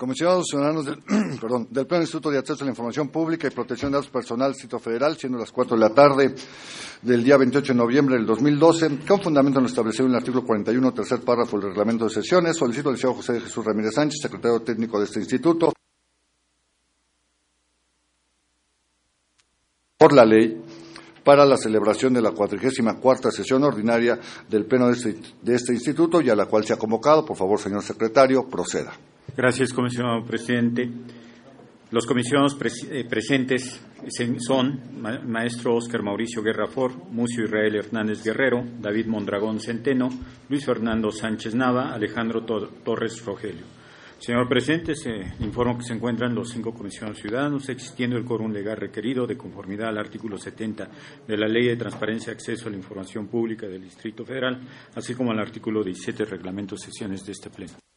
Comisionados ciudadanos del, perdón, del Pleno Instituto de Acceso a la Información Pública y Protección de Datos Personales, Sitio Federal, siendo las 4 de la tarde del día 28 de noviembre del 2012, con fundamento en lo establecido en el artículo 41, tercer párrafo del reglamento de sesiones, solicito al señor José Jesús Ramírez Sánchez, secretario técnico de este instituto, por la ley para la celebración de la cuatrigésima cuarta sesión ordinaria del Pleno de este, de este instituto y a la cual se ha convocado. Por favor, señor secretario, proceda. Gracias, comisionado presidente. Los comisionados eh, presentes son maestro Óscar Mauricio Guerrafor, Mucio Israel Hernández Guerrero, David Mondragón Centeno, Luis Fernando Sánchez Nava, Alejandro Torres Rogelio. Señor presidente, se informo que se encuentran los cinco comisionados ciudadanos, existiendo el quórum legal requerido de conformidad al artículo 70 de la Ley de Transparencia y Acceso a la Información Pública del Distrito Federal, así como al artículo 17 del Reglamento de Sesiones de este Pleno.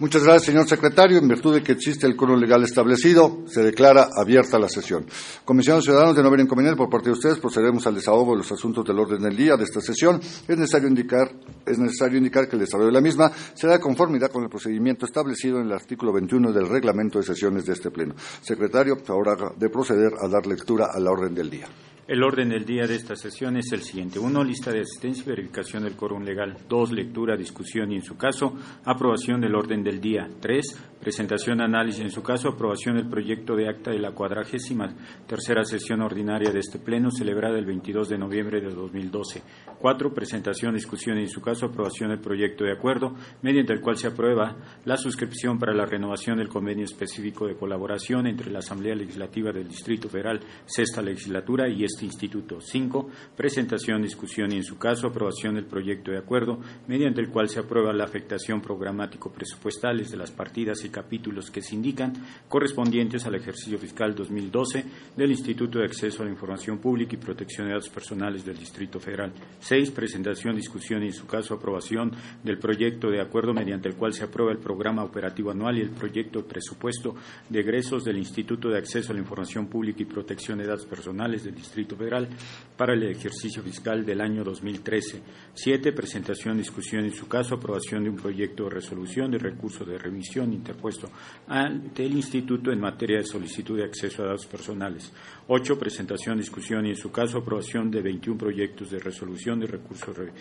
Muchas gracias, señor secretario. En virtud de que existe el quórum legal establecido, se declara abierta la sesión. Comisión de Ciudadanos, de no haber inconveniente por parte de ustedes, procederemos al desahogo de los asuntos del orden del día de esta sesión. Es necesario indicar, es necesario indicar que el desarrollo de la misma será de conformidad con el procedimiento establecido en el artículo 21 del reglamento de sesiones de este Pleno. Secretario, ahora de proceder a dar lectura a la orden del día. El orden del día de esta sesión es el siguiente. Uno, lista de asistencia y verificación del quórum legal. Dos, lectura, discusión y, en su caso, aprobación del orden del día. Tres, presentación, análisis, en su caso, aprobación del proyecto de acta de la cuadragésima tercera sesión ordinaria de este Pleno, celebrada el 22 de noviembre de 2012. Cuatro, presentación, discusión y, en su caso, aprobación del proyecto de acuerdo, mediante el cual se aprueba la suscripción para la renovación del convenio específico de colaboración entre la Asamblea Legislativa del Distrito Federal, sexta legislatura, y este instituto. Cinco, presentación, discusión y, en su caso, aprobación del proyecto de acuerdo, mediante el cual se aprueba la afectación programático presupuestales de las partidas y capítulos que se indican correspondientes al ejercicio fiscal 2012 del Instituto de Acceso a la Información Pública y Protección de Datos Personales del Distrito Federal. Seis, presentación, discusión y, en su caso, aprobación del proyecto de acuerdo mediante el cual se aprueba el programa operativo anual y el proyecto de presupuesto de egresos del Instituto de Acceso a la Información Pública y Protección de Datos Personales del Distrito Federal para el ejercicio fiscal del año 2013. Siete, presentación, discusión y, en su caso, aprobación de un proyecto de resolución de recurso de revisión interpuesto ante el Instituto en materia de solicitud de acceso a datos personales. Ocho, presentación, discusión y, en su caso, aprobación de 21 proyectos de resolución de recurso de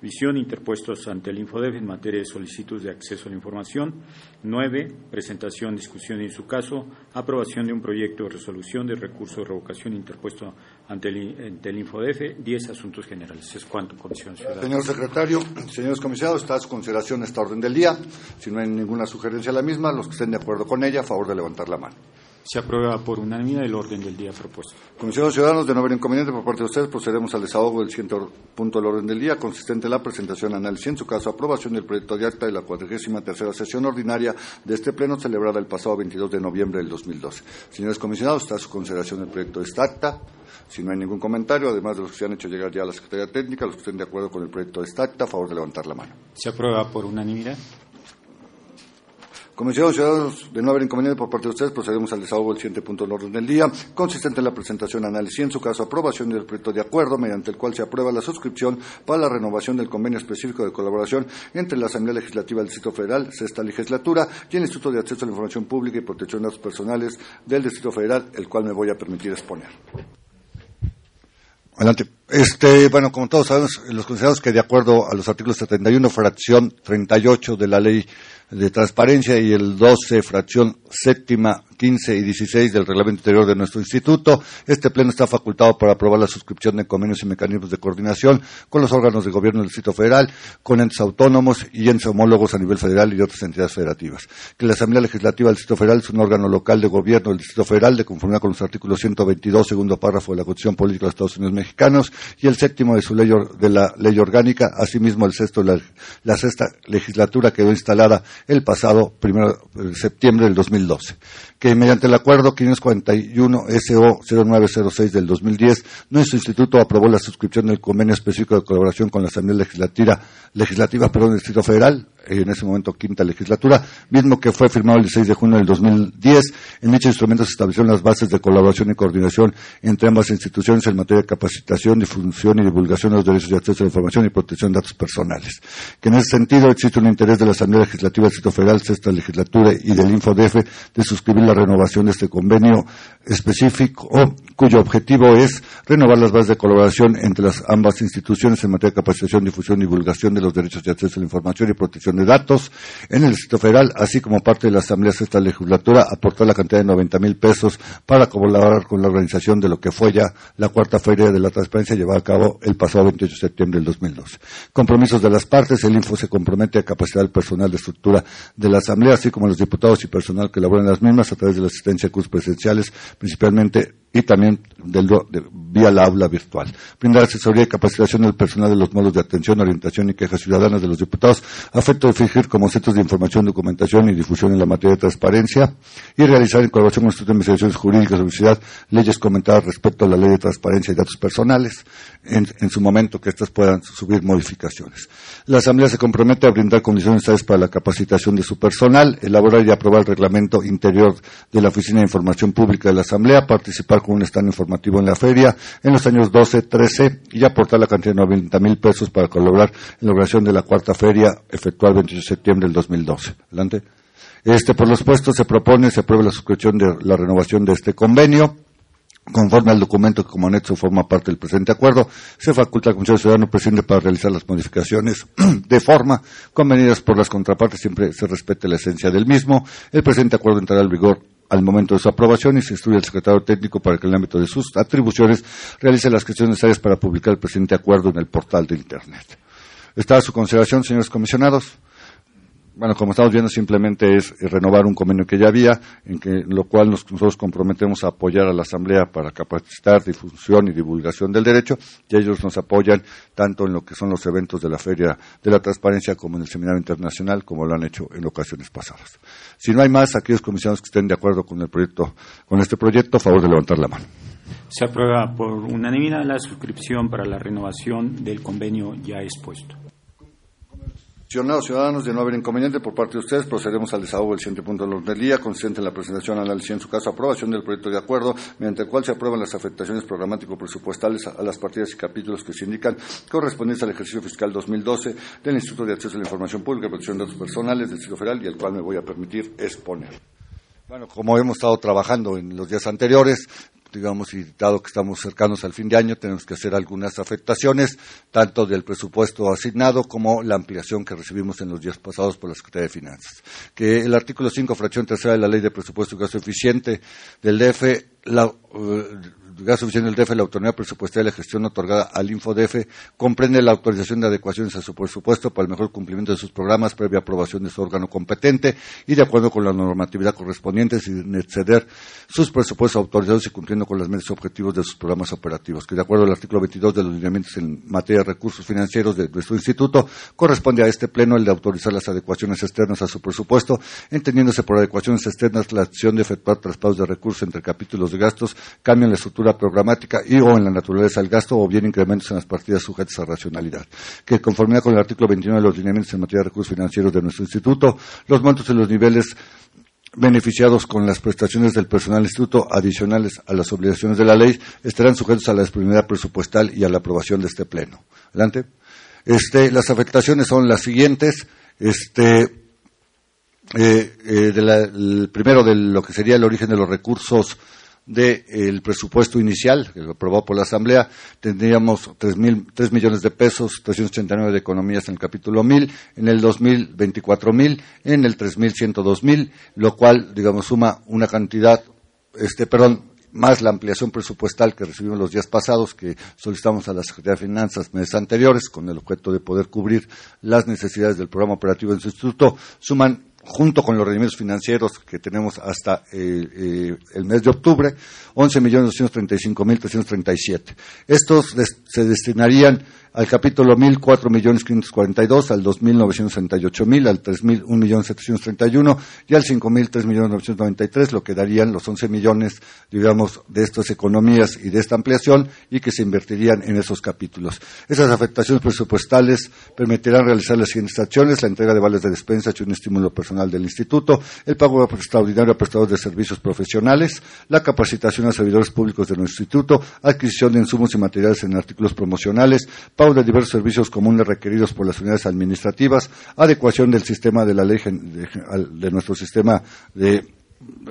revisión interpuestos ante el Infodef en materia de solicitud de acceso a la información. Nueve, presentación, discusión y, en su caso, aprobación de un proyecto de resolución de recurso de revocación interpuesto ante el, Infodef, 10 asuntos generales. Es cuanto, Comisión Ciudadana. Señor secretario, señores comisionados, está a su consideración esta orden del día. Si no hay ninguna sugerencia a la misma, los que estén de acuerdo con ella, a favor de levantar la mano. Se aprueba por unanimidad el orden del día propuesto. Comisionados Ciudadanos, de no haber inconveniente por parte de ustedes, procedemos al desahogo del siguiente punto del orden del día, consistente en la presentación, análisis en su caso, aprobación del proyecto de acta de la cuadragésima tercera sesión ordinaria de este Pleno, celebrada el pasado 22 de noviembre del 2012. Señores comisionados, está a su consideración el proyecto de esta acta. Si no hay ningún comentario, además de los que se han hecho llegar ya a la Secretaría Técnica, los que estén de acuerdo con el proyecto de esta acta, a favor de levantar la mano. Se aprueba por unanimidad. Comisionados Ciudadanos, de no haber inconveniente por parte de ustedes, procedemos al desahogo del siguiente punto del orden del día, consistente en la presentación, análisis y, en su caso, aprobación del proyecto de acuerdo mediante el cual se aprueba la suscripción para la renovación del convenio específico de colaboración entre la Asamblea Legislativa del Distrito Federal, sexta legislatura, y el Instituto de Acceso a la Información Pública y Protección de Datos Personales del Distrito Federal, el cual me voy a permitir exponer. Adelante. Este, bueno, como todos sabemos, los considerados que de acuerdo a los artículos 71, fracción 38 de la ley de transparencia y el 12, fracción séptima 15 y 16 del reglamento interior de nuestro instituto. Este pleno está facultado para aprobar la suscripción de convenios y mecanismos de coordinación con los órganos de gobierno del Distrito Federal, con entes autónomos y entes homólogos a nivel federal y de otras entidades federativas. Que la Asamblea Legislativa del Distrito Federal es un órgano local de gobierno del Distrito Federal de conformidad con los artículos 122, segundo párrafo de la Constitución Política de los Estados Unidos Mexicanos y el séptimo de su ley, de la ley orgánica, asimismo el sexto, la, la sexta legislatura quedó instalada el pasado primero de septiembre del 2012. Que mediante el acuerdo 541 SO 0906 del 2010, nuestro instituto aprobó la suscripción del convenio específico de colaboración con la Asamblea Legislativa, legislativa perdón, del Distrito Federal, en ese momento quinta legislatura, mismo que fue firmado el 6 de junio del 2010. En dicho instrumento se establecieron las bases de colaboración y coordinación entre ambas instituciones en materia de capacitación, difusión y divulgación de los derechos de acceso a la información y protección de datos personales. Que en ese sentido existe un interés de la Asamblea Legislativa del Distrito Federal, sexta legislatura y del InfoDF de suscribir la renovación de este convenio específico, cuyo objetivo es renovar las bases de colaboración entre las ambas instituciones en materia de capacitación, difusión y divulgación de los derechos de acceso a la información y protección de datos en el Distrito Federal, así como parte de la Asamblea Sexta Legislatura, aportó la cantidad de 90 mil pesos para colaborar con la organización de lo que fue ya la cuarta Feria de la Transparencia llevada a cabo el pasado 28 de septiembre del 2012. Compromisos de las partes, el Info se compromete a capacitar al personal de estructura de la Asamblea, así como los diputados y personal que laboran en las mismas a través de la asistencia a cursos presenciales, principalmente y también del, de, vía la aula virtual. Brindar asesoría y capacitación al personal de los modos de atención, orientación y quejas ciudadanas de los diputados, afecto de fingir como centros de información, documentación y difusión en la materia de transparencia y realizar en colaboración con el Instituto de Investigaciones Jurídicas de la Universidad leyes comentadas respecto a la ley de transparencia y datos personales, en, en su momento que éstas puedan subir modificaciones. La Asamblea se compromete a brindar condiciones necesarias para la capacitación de su personal, elaborar y aprobar el reglamento interior de la Oficina de Información Pública de la Asamblea, participar con un stand informativo en la feria en los años 12, 13 y aportar la cantidad de 90 mil pesos para colaborar en la organización de la cuarta feria efectuada el 28 de septiembre del 2012. Adelante. Este, por los puestos se propone, se apruebe la suscripción de la renovación de este convenio. Conforme al documento que como anexo forma parte del presente acuerdo, se faculta al Consejo Ciudadano Presidente para realizar las modificaciones de forma convenidas por las contrapartes, siempre se respete la esencia del mismo. El presente acuerdo entrará en vigor al momento de su aprobación y se instruye al secretario técnico para que en el ámbito de sus atribuciones realice las gestiones necesarias para publicar el presente acuerdo en el portal de Internet. Está a su consideración, señores comisionados bueno, como estamos viendo, simplemente es renovar un convenio que ya había, en, que, lo cual nosotros comprometemos a apoyar a la Asamblea para capacitar, difusión y divulgación del derecho, y ellos nos apoyan tanto en lo que son los eventos de la Feria de la Transparencia como en el Seminario Internacional, como lo han hecho en ocasiones pasadas. Si no hay más, aquellos comisionados que estén de acuerdo con el proyecto, con este proyecto, a favor de levantar la mano. Se aprueba por unanimidad la suscripción para la renovación del convenio ya expuesto. Señores ciudadanos, de no haber inconveniente por parte de ustedes, procedemos al desahogo del siguiente punto del orden del día, consistente en la presentación, análisis en su caso, aprobación del proyecto de acuerdo, mediante el cual se aprueban las afectaciones programático-presupuestales a las partidas y capítulos que se indican correspondientes al ejercicio fiscal 2012 del Instituto de Acceso a la Información Pública y Protección de Datos Personales del Distrito Federal y el cual me voy a permitir exponer. Bueno, como hemos estado trabajando en los días anteriores, digamos, y dado que estamos cercanos al fin de año, tenemos que hacer algunas afectaciones, tanto del presupuesto asignado como la ampliación que recibimos en los días pasados por la Secretaría de Finanzas. Que el artículo 5, fracción tercera de la Ley de Presupuesto y Gasto Eficiente del DF, la, uh, gasto suficiente del DF, la autonomía presupuestaria de la gestión otorgada al InfoDF comprende la autorización de adecuaciones a su presupuesto para el mejor cumplimiento de sus programas previa aprobación de su órgano competente y de acuerdo con la normatividad correspondiente sin exceder sus presupuestos autorizados y cumpliendo con las metas objetivos de sus programas operativos, que de acuerdo al artículo 22 de los lineamientos en materia de recursos financieros de nuestro instituto, corresponde a este pleno el de autorizar las adecuaciones externas a su presupuesto, entendiéndose por adecuaciones externas la acción de efectuar traspasos de recursos entre capítulos de gastos, cambio en la estructura programática y o en la naturaleza del gasto o bien incrementos en las partidas sujetas a racionalidad. Que conformidad con el artículo 21 de los lineamientos en materia de recursos financieros de nuestro instituto, los montos y los niveles beneficiados con las prestaciones del personal instituto adicionales a las obligaciones de la ley estarán sujetos a la disponibilidad presupuestal y a la aprobación de este pleno. Adelante. Este, las afectaciones son las siguientes. Este, eh, eh, el primero de lo que sería el origen de los recursos del presupuesto inicial, que lo aprobó por la Asamblea, tendríamos tres, mil, millones de pesos, 389 de economías en el capítulo 1000, en el 2000 24 mil, en el 3000 102 mil, lo cual, digamos, suma una cantidad, este, perdón, más la ampliación presupuestal que recibimos los días pasados, que solicitamos a la Secretaría de Finanzas meses anteriores, con el objeto de poder cubrir las necesidades del programa operativo en su instituto, suman junto con los rendimientos financieros que tenemos hasta eh, eh, el mes de octubre, 11.235.337. Estos se destinarían al capítulo 1000, 4.542, al 2.968.000, al 3.000, 1.731 y al 5.000, 3.993, lo que darían los 11 millones, digamos, de estas economías y de esta ampliación y que se invertirían en esos capítulos. Esas afectaciones presupuestales permitirán realizar las siguientes acciones, la entrega de vales de despensa y un estímulo personal del instituto, el pago extraordinario a prestadores de servicios profesionales, la capacitación a servidores públicos de nuestro instituto, adquisición de insumos y materiales en artículos promocionales, pago de diversos servicios comunes requeridos por las unidades administrativas, adecuación del sistema de la ley de, nuestro sistema de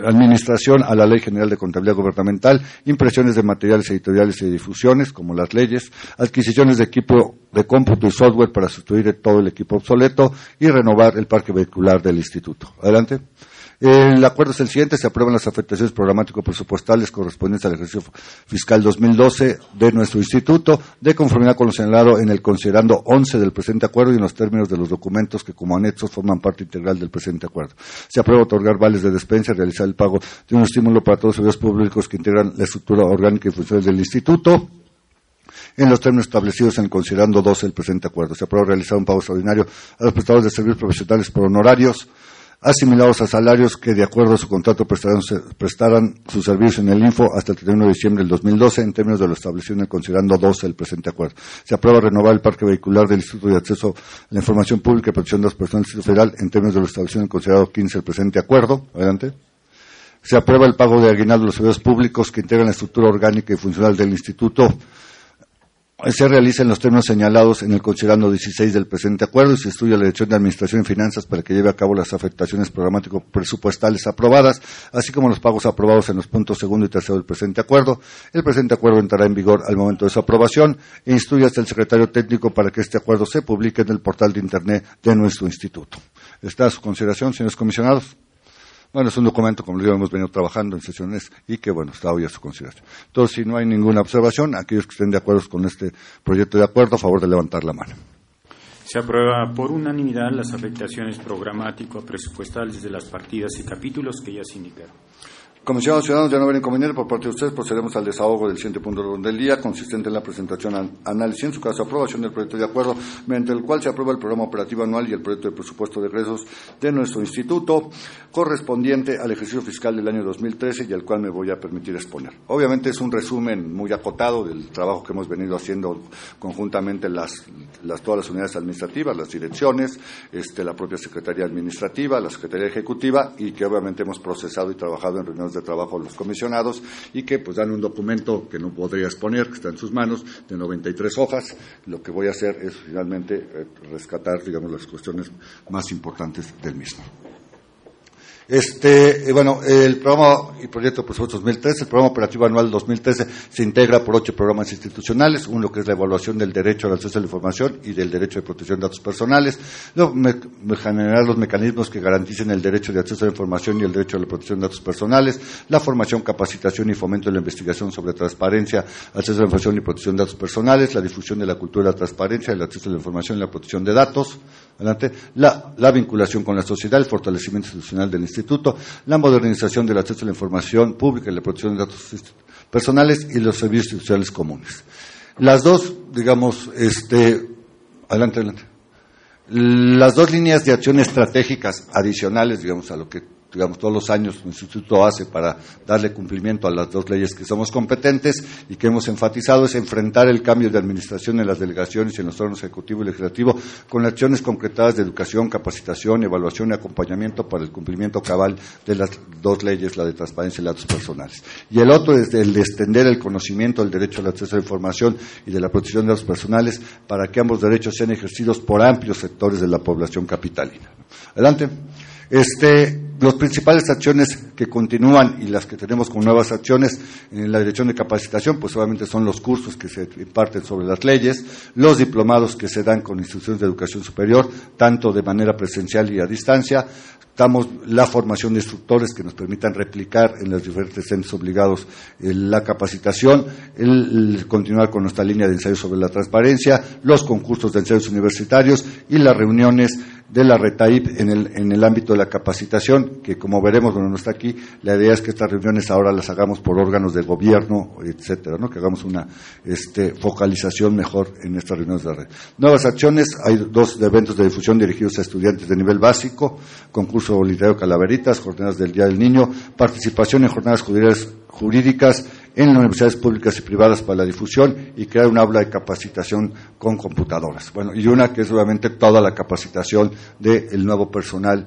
administración a la Ley General de Contabilidad Gubernamental, impresiones de materiales editoriales y difusiones, como las leyes, adquisiciones de equipo de cómputo y software para sustituir todo el equipo obsoleto y renovar el parque vehicular del instituto. Adelante. El acuerdo es el siguiente, se aprueban las afectaciones programático-presupuestales correspondientes al ejercicio fiscal 2012 de nuestro instituto, de conformidad con lo señalado en el considerando 11 del presente acuerdo y en los términos de los documentos que como anexos forman parte integral del presente acuerdo. Se aprueba otorgar vales de despensa realizar el pago de un estímulo para todos los servicios públicos que integran la estructura orgánica y funciones del instituto en los términos establecidos en el considerando 12 del presente acuerdo. Se aprueba realizar un pago extraordinario a los prestadores de servicios profesionales por honorarios asimilados a salarios que de acuerdo a su contrato prestarán, su servicio en el Info hasta el 31 de diciembre del 2012 en términos de lo establecido en el considerando 12 del presente acuerdo. Se aprueba renovar el parque vehicular del Instituto de Acceso a la Información Pública y Protección de las Personas del Instituto Federal en términos de lo establecido en el considerando 15 del presente acuerdo. Adelante. Se aprueba el pago de aguinaldo de los servicios públicos que integran la estructura orgánica y funcional del Instituto se realiza en los términos señalados en el considerando 16 del presente acuerdo y se estudia la Dirección de Administración y Finanzas para que lleve a cabo las afectaciones programático-presupuestales aprobadas, así como los pagos aprobados en los puntos segundo y tercero del presente acuerdo. El presente acuerdo entrará en vigor al momento de su aprobación e instruye hasta el secretario técnico para que este acuerdo se publique en el portal de Internet de nuestro instituto. Está a su consideración, señores comisionados. Bueno, es un documento, como les digo, hemos venido trabajando en sesiones y que, bueno, está hoy a su consideración. Entonces, si no hay ninguna observación, aquellos que estén de acuerdo con este proyecto de acuerdo, a favor de levantar la mano. Se aprueba por unanimidad las afectaciones programático-presupuestales de las partidas y capítulos que ya se indicaron. Comisionados Ciudadanos, ya no haber inconveniente por parte de ustedes, procedemos al desahogo del siguiente punto del día, consistente en la presentación, análisis, en su caso aprobación del proyecto de acuerdo, mediante el cual se aprueba el programa operativo anual y el proyecto de presupuesto de egresos de nuestro instituto, correspondiente al ejercicio fiscal del año 2013 y al cual me voy a permitir exponer. Obviamente es un resumen muy acotado del trabajo que hemos venido haciendo conjuntamente las, las todas las unidades administrativas, las direcciones, este, la propia Secretaría Administrativa, la Secretaría Ejecutiva y que obviamente hemos procesado y trabajado en reuniones de trabajo los comisionados y que pues dan un documento que no podría exponer, que está en sus manos, de 93 hojas. Lo que voy a hacer es finalmente eh, rescatar, digamos, las cuestiones más importantes del mismo. Este, eh, bueno, el programa y proyecto presupuesto 2013, el programa operativo anual 2013 se integra por ocho programas institucionales, uno que es la evaluación del derecho al acceso a la información y del derecho de protección de datos personales, generar los mecanismos que garanticen el derecho de acceso a la información y el derecho a la protección de datos personales, la formación, capacitación y fomento de la investigación sobre transparencia, acceso a la información y protección de datos personales, la difusión de la cultura de la transparencia, el acceso a la información y la protección de datos, adelante, la, la vinculación con la sociedad, el fortalecimiento institucional del instituto, instituto, la modernización del acceso a la información pública y la protección de datos personales y los servicios institucionales comunes. Las dos, digamos, este, adelante, adelante. Las dos líneas de acción estratégicas adicionales, digamos, a lo que digamos, todos los años el instituto hace para darle cumplimiento a las dos leyes que somos competentes y que hemos enfatizado es enfrentar el cambio de administración en las delegaciones y en los órganos ejecutivo y legislativo con acciones concretadas de educación, capacitación, evaluación y acompañamiento para el cumplimiento cabal de las dos leyes, la de transparencia y datos personales. Y el otro es el de extender el conocimiento, el derecho al acceso a la información y de la protección de datos personales para que ambos derechos sean ejercidos por amplios sectores de la población capitalina. Adelante. Este, las principales acciones que continúan y las que tenemos como nuevas acciones en la dirección de capacitación, pues obviamente son los cursos que se imparten sobre las leyes, los diplomados que se dan con instituciones de educación superior, tanto de manera presencial y a distancia, Necesitamos la formación de instructores que nos permitan replicar en los diferentes centros obligados eh, la capacitación, el, continuar con nuestra línea de ensayos sobre la transparencia, los concursos de ensayos universitarios y las reuniones de la RETAIP en el, en el ámbito de la capacitación, que como veremos, bueno, no está aquí, la idea es que estas reuniones ahora las hagamos por órganos de gobierno, etcétera, ¿no? que hagamos una este, focalización mejor en estas reuniones de red. Nuevas acciones, hay dos eventos de difusión dirigidos a estudiantes de nivel básico, concurso literario Calaveritas, jornadas del Día del Niño, participación en jornadas jurídicas en universidades públicas y privadas para la difusión y crear un aula de capacitación con computadoras. Bueno, y una que es obviamente toda la capacitación del nuevo personal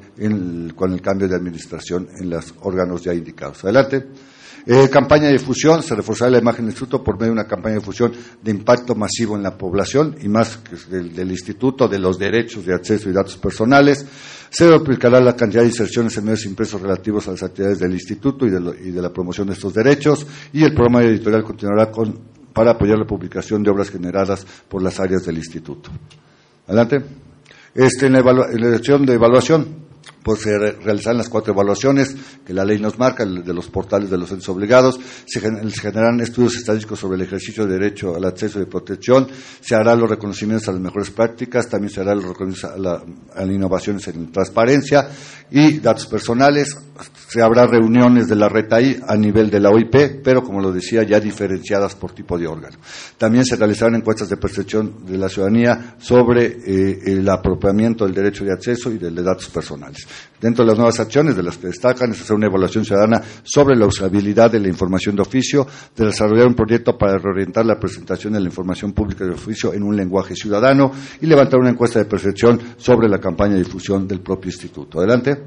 con el cambio de administración en los órganos ya indicados. Adelante. Eh, campaña de difusión, se reforzará la imagen del instituto por medio de una campaña de difusión de impacto masivo en la población y más que del, del instituto, de los derechos de acceso y datos personales. Se duplicará la cantidad de inserciones en medios impresos relativos a las actividades del instituto y de, la promoción de estos derechos y el programa editorial continuará con, para apoyar la publicación de obras generadas por las áreas del instituto. Adelante. Este, en la, la de evaluación, pues se realizarán las cuatro evaluaciones que la ley nos marca, de los portales de los entes obligados, se generarán estudios estadísticos sobre el ejercicio de derecho al acceso y protección, se harán los reconocimientos a las mejores prácticas, también se harán los reconocimientos a, las innovaciones en transparencia y datos personales, se habrá reuniones de la RETAI a nivel de la OIP, pero como lo decía, ya diferenciadas por tipo de órgano. También se realizarán encuestas de percepción de la ciudadanía sobre eh, el apropiamiento del derecho de acceso y de datos personales. Dentro de las nuevas acciones de las que destacan es hacer una evaluación ciudadana sobre la usabilidad de la información de oficio, de desarrollar un proyecto para reorientar la presentación de la información pública de oficio en un lenguaje ciudadano y levantar una encuesta de percepción sobre la campaña de difusión del propio instituto. Adelante.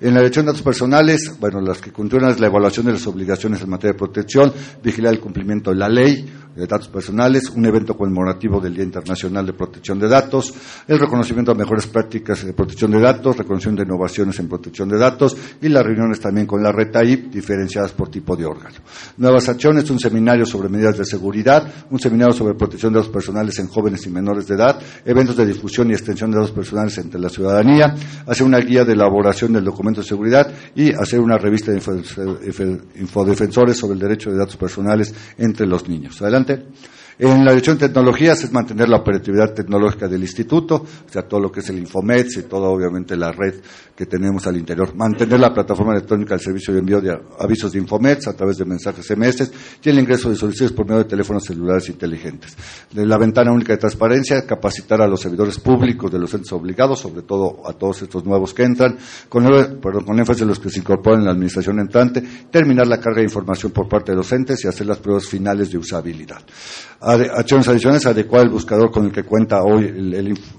En la dirección de datos personales, bueno, las que continúan es la evaluación de las obligaciones en materia de protección, vigilar el cumplimiento de la ley, de datos personales, un evento conmemorativo del Día Internacional de Protección de Datos, el reconocimiento de mejores prácticas de protección de datos, reconocimiento de innovaciones en protección de datos y las reuniones también con la red TAIP diferenciadas por tipo de órgano. Nuevas acciones, un seminario sobre medidas de seguridad, un seminario sobre protección de datos personales en jóvenes y menores de edad, eventos de difusión y extensión de datos personales entre la ciudadanía, hacer una guía de elaboración del documento de seguridad y hacer una revista de infodefensores sobre el derecho de datos personales entre los niños. Adelante importante. En la dirección de tecnologías es mantener la operatividad tecnológica del instituto, o sea, todo lo que es el Infomets y toda obviamente la red que tenemos al interior. Mantener la plataforma electrónica del servicio de envío de avisos de Infomets a través de mensajes SMS y el ingreso de solicitudes por medio de teléfonos celulares inteligentes. La ventana única de transparencia, capacitar a los servidores públicos de los entes obligados, sobre todo a todos estos nuevos que entran, con énfasis en los que se incorporan en la administración entrante, terminar la carga de información por parte de los entes y hacer las pruebas finales de usabilidad acciones adicionales, adecuar el buscador con el que cuenta hoy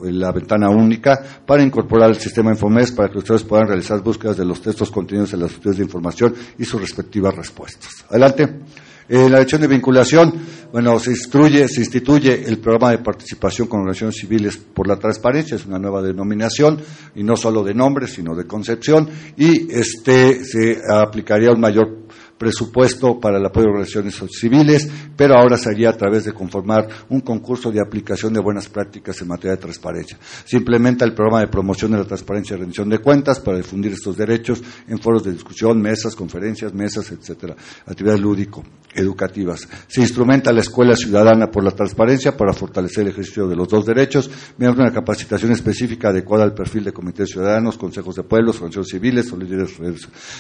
la ventana única para incorporar el sistema Infomes para que ustedes puedan realizar búsquedas de los textos contenidos en las estudios de información y sus respectivas respuestas. Adelante. En la dirección de vinculación, bueno, se instruye, se instituye el programa de participación con organizaciones civiles por la transparencia, es una nueva denominación, y no solo de nombre, sino de concepción, y este se aplicaría un mayor presupuesto para el apoyo de organizaciones civiles, pero ahora sería a través de conformar un concurso de aplicación de buenas prácticas en materia de transparencia. Se implementa el programa de promoción de la transparencia y rendición de cuentas para difundir estos derechos en foros de discusión, mesas, conferencias, mesas, etcétera, actividades lúdico, educativas. Se instrumenta la Escuela Ciudadana por la Transparencia para fortalecer el ejercicio de los dos derechos mediante una capacitación específica adecuada al perfil de comités ciudadanos, consejos de pueblos, organizaciones civiles o líderes.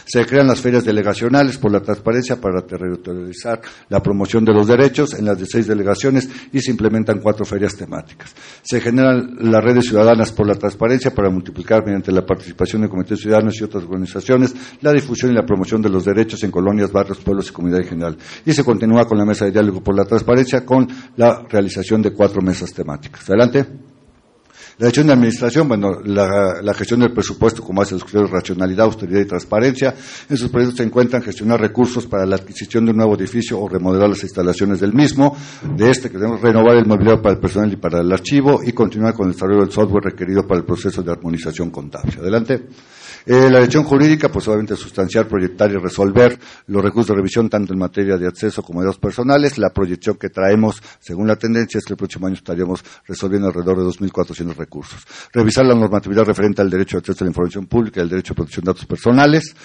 Se crean las ferias delegacionales por la transparencia para territorializar la promoción de los derechos en las 16 delegaciones y se implementan cuatro ferias temáticas. Se generan las redes ciudadanas por la transparencia para multiplicar mediante la participación de comités ciudadanos y otras organizaciones la difusión y la promoción de los derechos en colonias, barrios, pueblos y comunidad en general. Y se continúa con la mesa de diálogo por la transparencia con la realización de cuatro mesas temáticas. Adelante. La gestión de administración, bueno, la, gestión del presupuesto, como hace los criterios de racionalidad, austeridad y transparencia. En sus proyectos se encuentran gestionar recursos para la adquisición de un nuevo edificio o remodelar las instalaciones del mismo. De este queremos renovar el mobiliario para el personal y para el archivo y continuar con el desarrollo del software requerido para el proceso de armonización contable. Adelante. Eh, la elección jurídica, pues obviamente sustanciar, proyectar y resolver los recursos de revisión tanto en materia de acceso como de datos personales. La proyección que traemos, según la tendencia, es que el próximo año estaríamos resolviendo alrededor de 2.400 recursos. Revisar la normatividad referente al derecho de acceso a la información pública y al derecho a protección de datos personales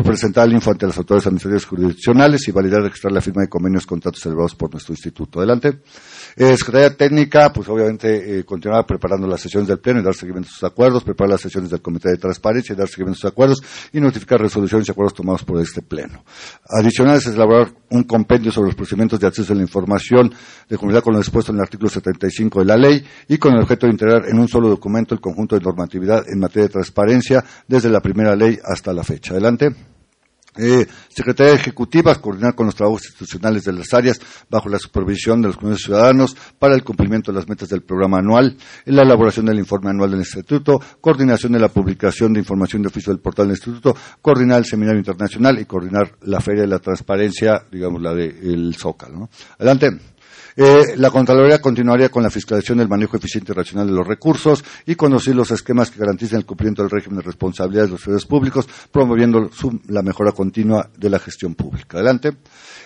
presentar el info ante las autoridades administrativas jurisdiccionales y validar y registrar la firma de convenios contratos celebrados por nuestro instituto. Adelante. Eh, Secretaría Técnica, pues obviamente eh, continuar preparando las sesiones del Pleno y dar seguimiento a sus acuerdos, preparar las sesiones del Comité de Transparencia y dar seguimiento a sus acuerdos y notificar resoluciones y acuerdos tomados por este Pleno. Adicional es elaborar un compendio sobre los procedimientos de acceso a la información de comunidad con lo dispuesto en el artículo 75 de la ley y con el objeto de integrar en un solo documento el conjunto de normatividad en materia de transparencia desde la primera ley hasta la fecha. Adelante. Eh, Secretaría Ejecutiva, coordinar con los trabajos institucionales de las áreas bajo la supervisión de los comunidades ciudadanos para el cumplimiento de las metas del programa anual, en la elaboración del informe anual del Instituto, coordinación de la publicación de información de oficio del portal del Instituto, coordinar el seminario internacional y coordinar la Feria de la Transparencia, digamos la del Zócalo. Adelante. Eh, la Contraloría continuaría con la fiscalización del manejo eficiente y racional de los recursos y conducir los esquemas que garanticen el cumplimiento del régimen de responsabilidades de los servidores públicos, promoviendo la mejora continua de la gestión pública. Adelante.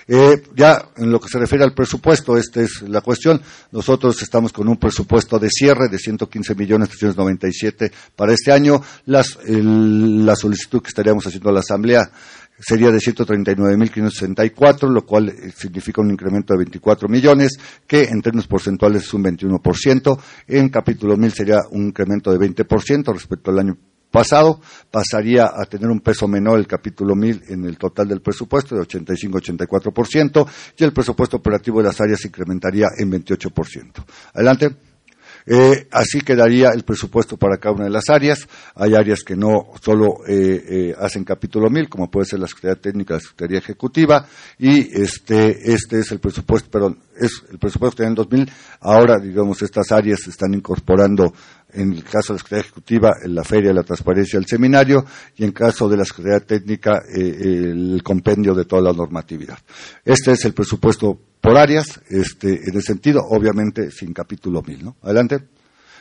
Eh, ya en lo que se refiere al presupuesto, esta es la cuestión. Nosotros estamos con un presupuesto de cierre de 115 millones 397 para este año. La solicitud que estaríamos haciendo a la Asamblea sería de 139.564, lo cual eh, significa un incremento de 24 millones, que en términos porcentuales es un 21%. En capítulo 1000 sería un incremento de 20% respecto al año pasado, pasaría a tener un peso menor el capítulo 1000 en el total del presupuesto de 85-84% y el presupuesto operativo de las áreas incrementaría en 28%. Adelante. Eh, así quedaría el presupuesto para cada una de las áreas. Hay áreas que no solo eh, eh, hacen capítulo 1000, como puede ser la Secretaría Técnica, la Secretaría Ejecutiva, y este, este es el presupuesto, perdón, es el presupuesto en el 2000. Ahora, digamos, estas áreas están incorporando en el caso de la Secretaría Ejecutiva, en la Feria de la Transparencia del Seminario, y en caso de la Secretaría Técnica, el compendio de toda la normatividad. Este es el presupuesto por áreas, este, en el sentido, obviamente, sin capítulo mil, ¿no? Adelante.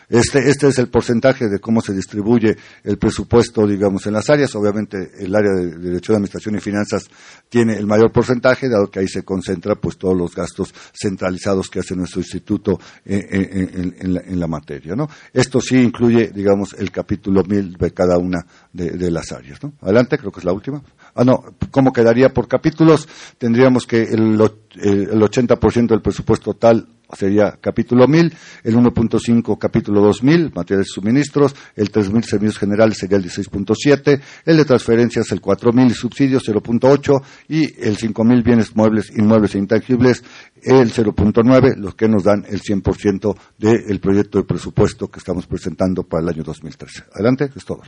Este, este es el porcentaje de cómo se distribuye el presupuesto, digamos, en las áreas. Obviamente, el área de Derecho de Administración y Finanzas tiene el mayor porcentaje, dado que ahí se concentra pues todos los gastos centralizados que hace nuestro instituto en, la, materia, ¿no? Esto sí incluye, digamos, el capítulo mil de cada una de, las áreas, ¿no? Adelante, creo que es la última. Ah, no, ¿cómo quedaría por capítulos? Tendríamos que el, el 80% del presupuesto total sería capítulo 1000, el 1.5 capítulo 2000, materiales y suministros, el 3000 servicios generales sería el 16.7, el de transferencias el 4000 y subsidios 0.8 y el 5000 bienes muebles, inmuebles e intangibles el 0.9, los que nos dan el 100% del proyecto de presupuesto que estamos presentando para el año 2013. Adelante, es todo.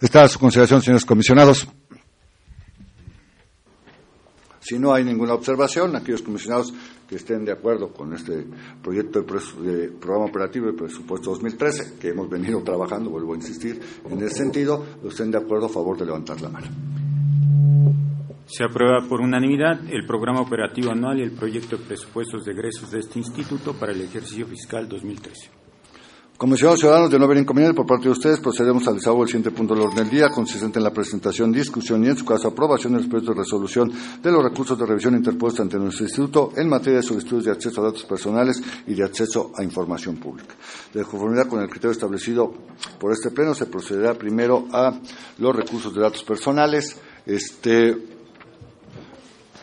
Está a su consideración, señores comisionados. Si no hay ninguna observación, aquellos comisionados que estén de acuerdo con este proyecto de, programa operativo de presupuesto 2013, que hemos venido trabajando, vuelvo a insistir, en ese sentido, estén de acuerdo a favor de levantar la mano. Se aprueba por unanimidad el programa operativo anual y el proyecto de presupuestos de egresos de este instituto para el ejercicio fiscal 2013. Comisionados ciudadanos, de no haber inconveniente por parte de ustedes, procedemos al desahogo del siguiente punto del orden del día, consistente en la presentación, discusión y, en su caso, aprobación del proyecto de resolución de los recursos de revisión interpuesta ante nuestro Instituto en materia de solicitudes de acceso a datos personales y de acceso a información pública. De conformidad con el criterio establecido por este Pleno, se procederá primero a los recursos de datos personales, este,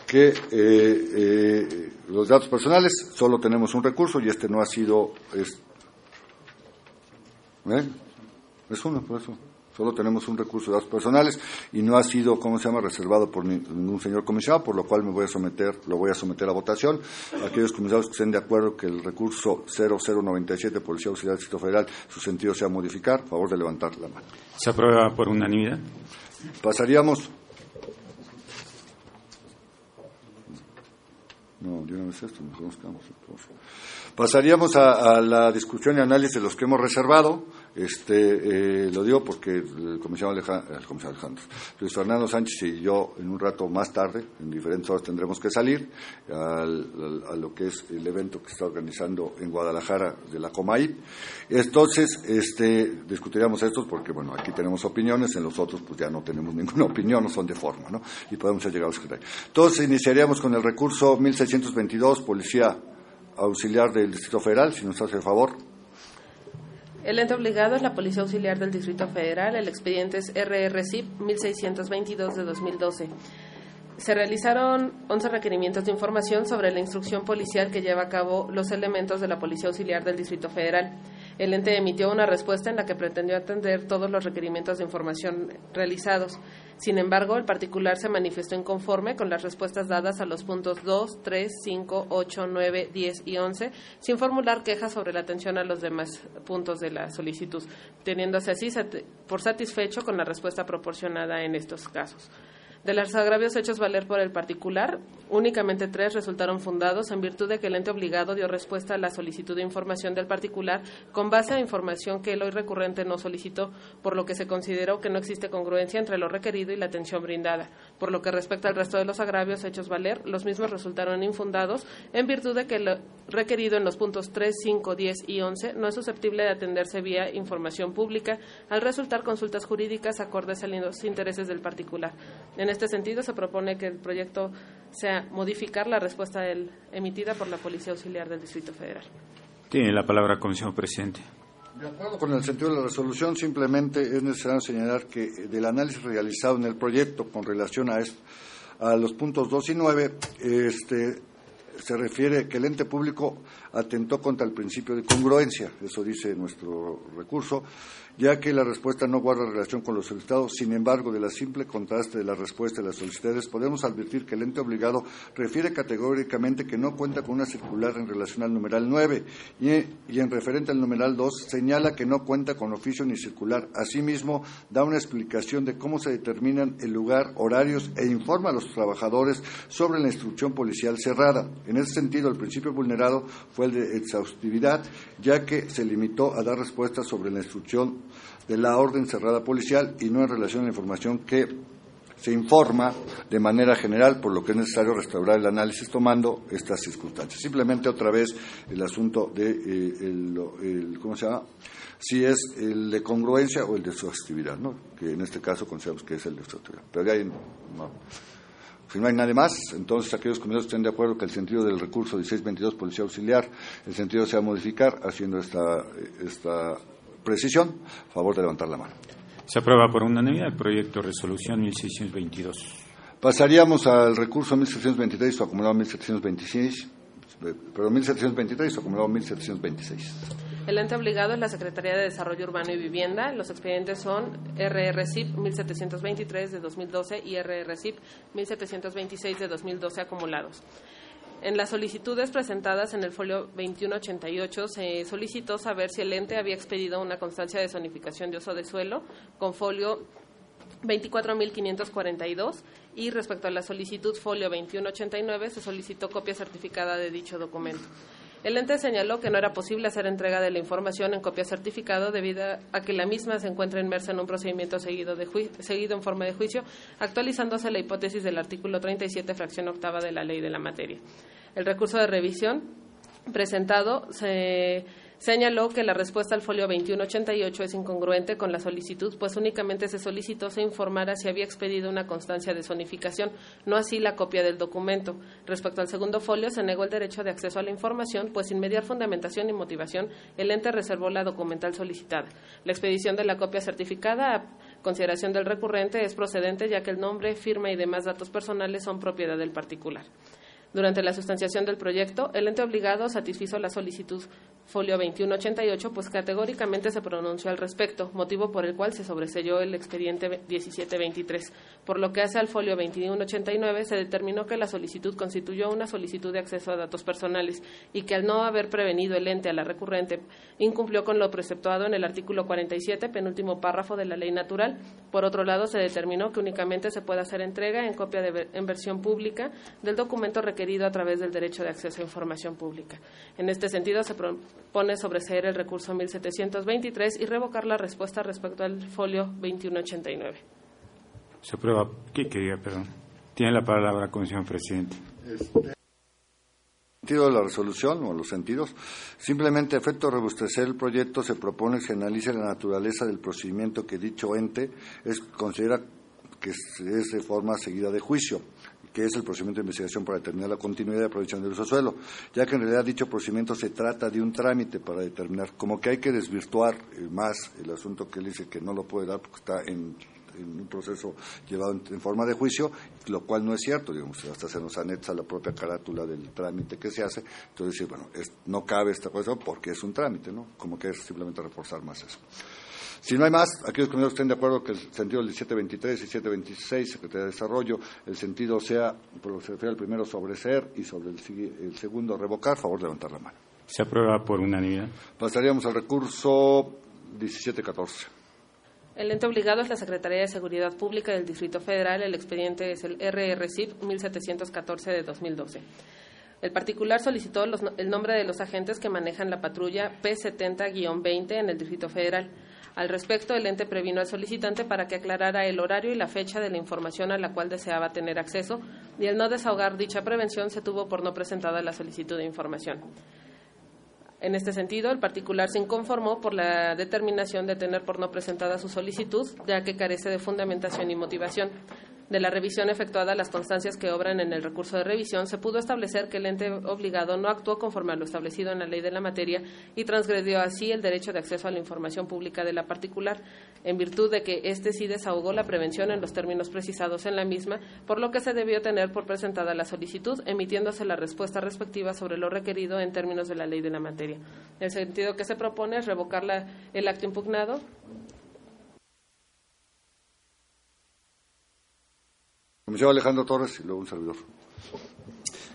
que eh, eh, los datos personales solo tenemos un recurso y este no ha sido. ¿Eh? Es uno, por eso. Solo tenemos un recurso de datos personales y no ha sido, ¿cómo se llama?, reservado por ningún señor comisionado, por lo cual me voy a someter, lo voy a someter a votación. Aquellos comisionados que estén de acuerdo que el recurso 0097 Policía Auxiliar del Distrito Federal, su sentido sea modificar, favor de levantar la mano. ¿Se aprueba por unanimidad? Pasaríamos. No, yo no es esto, Pasaríamos a, la discusión y análisis de los que hemos reservado. Este, eh, lo digo porque el comisario, Alejandro, el comisario Alejandro, Luis Fernando Sánchez y yo en un rato más tarde, en diferentes horas tendremos que salir a lo que es el evento que está organizando en Guadalajara de la Comay. Entonces, este, discutiríamos estos porque, bueno, aquí tenemos opiniones, en los otros pues ya no tenemos ninguna opinión, no son de forma, ¿no? Y podemos llegar a los Entonces, iniciaríamos con el recurso 1622, Policía Auxiliar del Distrito Federal, si nos hace el favor. El ente obligado es la Policía Auxiliar del Distrito Federal. El expediente es RRCIP 1622 de 2012. Se realizaron 11 requerimientos de información sobre la instrucción policial que lleva a cabo los elementos de la Policía Auxiliar del Distrito Federal. El ente emitió una respuesta en la que pretendió atender todos los requerimientos de información realizados. Sin embargo, el particular se manifestó inconforme con las respuestas dadas a los puntos 2, 3, 5, 8, 9, 10 y 11, sin formular quejas sobre la atención a los demás puntos de la solicitud, teniéndose así por satisfecho con la respuesta proporcionada en estos casos. De los agravios hechos valer por el particular, únicamente tres resultaron fundados en virtud de que el ente obligado dio respuesta a la solicitud de información del particular con base a información que el hoy recurrente no solicitó, por lo que se consideró que no existe congruencia entre lo requerido y la atención brindada. Por lo que respecta al resto de los agravios hechos valer, los mismos resultaron infundados en virtud de que lo requerido en los puntos 3, 5, 10 y 11 no es susceptible de atenderse vía información pública al resultar consultas jurídicas acordes a los intereses del particular. Este sentido, se propone que el proyecto sea modificar la respuesta emitida por la Policía Auxiliar del Distrito Federal. Tiene la palabra, Comisión Presidente. De acuerdo con el sentido de la resolución, simplemente es necesario señalar que del análisis realizado en el proyecto con relación a, a los puntos 2 y 9, este, se refiere que el ente público atentó contra el principio de congruencia, eso dice nuestro recurso, ya que la respuesta no guarda relación con los solicitados. Sin embargo, de la simple contraste de la respuesta de las solicitudes, podemos advertir que el ente obligado refiere categóricamente que no cuenta con una circular en relación al numeral 9 y, y en referente al numeral 2 señala que no cuenta con oficio ni circular. Asimismo, da una explicación de cómo se determinan el lugar, horarios e informa a los trabajadores sobre la instrucción policial cerrada. En ese sentido, el principio vulnerado fue el de exhaustividad, ya que se limitó a dar respuestas sobre la instrucción de la orden cerrada policial y no en relación a la información que se informa de manera general, por lo que es necesario restaurar el análisis tomando estas circunstancias. Simplemente otra vez el asunto de eh, ¿cómo se llama? Si es el de congruencia o el de su actividad, ¿no? Que en este caso consideramos que es el de su. Pero ahí no. Si no hay nadie más, entonces aquellos comisionados estén de acuerdo que el sentido del recurso 1622 Policía Auxiliar, el sentido sea modificar, haciendo esta, esta precisión, a favor de levantar la mano. Se aprueba por unanimidad el proyecto de resolución 1622. Pasaríamos al recurso 1723, su acumulado 1726, perdón, 1723, su acumulado 1726. El ente obligado es la Secretaría de Desarrollo Urbano y Vivienda. Los expedientes son RRCIP 1723 de 2012 y RRCIP 1726 de 2012 acumulados. En las solicitudes presentadas en el folio 2188 se solicitó saber si el ente había expedido una constancia de zonificación de uso de suelo con folio 24.542 y respecto a la solicitud folio 2189 se solicitó copia certificada de dicho documento. El ente señaló que no era posible hacer entrega de la información en copia certificado debido a que la misma se encuentra inmersa en un procedimiento seguido, de seguido en forma de juicio, actualizándose la hipótesis del artículo 37, fracción octava de la ley de la materia. El recurso de revisión presentado se señaló que la respuesta al folio 2188 es incongruente con la solicitud, pues únicamente se solicitó se informara si había expedido una constancia de zonificación, no así la copia del documento. Respecto al segundo folio, se negó el derecho de acceso a la información, pues sin mediar fundamentación y motivación, el ente reservó la documental solicitada. La expedición de la copia certificada a consideración del recurrente es procedente, ya que el nombre, firma y demás datos personales son propiedad del particular. Durante la sustanciación del proyecto, el ente obligado satisfizo la solicitud folio 2188, pues categóricamente se pronunció al respecto, motivo por el cual se sobreselló el expediente 1723. Por lo que hace al folio 2189, se determinó que la solicitud constituyó una solicitud de acceso a datos personales y que al no haber prevenido el ente a la recurrente, incumplió con lo preceptuado en el artículo 47, penúltimo párrafo de la ley natural. Por otro lado, se determinó que únicamente se puede hacer entrega en copia en versión pública del documento requerido a través del derecho de acceso a información pública. En este sentido, se propone sobreseer el recurso 1723 y revocar la respuesta respecto al folio 2189. Se aprueba. ¿Qué quería, perdón? Tiene la palabra la Comisión Presidente. Este sentido de la resolución o los sentidos, simplemente efecto de robustecer el proyecto se propone que se analice la naturaleza del procedimiento que dicho ente es, considera que es de forma seguida de juicio que es el procedimiento de investigación para determinar la continuidad de producción del uso suelo, ya que en realidad dicho procedimiento se trata de un trámite para determinar, como que hay que desvirtuar más el asunto que él dice que no lo puede dar porque está en, un proceso llevado en, forma de juicio, lo cual no es cierto, digamos, hasta se nos anexa la propia carátula del trámite que se hace, entonces bueno, no cabe esta cosa porque es un trámite, ¿no? Como que es simplemente reforzar más eso. Si no hay más, aquellos que estén de acuerdo que el sentido del 723 y 726, Secretaría de Desarrollo, el sentido sea, por lo que se refiere al primero, sobre ser y sobre el, segundo, revocar, favor de levantar la mano. Se aprueba por unanimidad. Pasaríamos al recurso 1714. El ente obligado es la Secretaría de Seguridad Pública del Distrito Federal. El expediente es el RRCIP 1714 de 2012. El particular solicitó el nombre de los agentes que manejan la patrulla P70-20 en el Distrito Federal. Al respecto, el ente previno al solicitante para que aclarara el horario y la fecha de la información a la cual deseaba tener acceso y al no desahogar dicha prevención se tuvo por no presentada la solicitud de información. En este sentido, el particular se inconformó por la determinación de tener por no presentada su solicitud, ya que carece de fundamentación y motivación de la revisión efectuada las constancias que obran en el recurso de revisión, se pudo establecer que el ente obligado no actuó conforme a lo establecido en la ley de la materia y transgredió así el derecho de acceso a la información pública de la particular, en virtud de que éste sí desahogó la prevención en los términos precisados en la misma, por lo que se debió tener por presentada la solicitud, emitiéndose la respuesta respectiva sobre lo requerido en términos de la ley de la materia. El sentido que se propone es revocar el acto impugnado Comisionado Alejandro Torres y luego un servidor.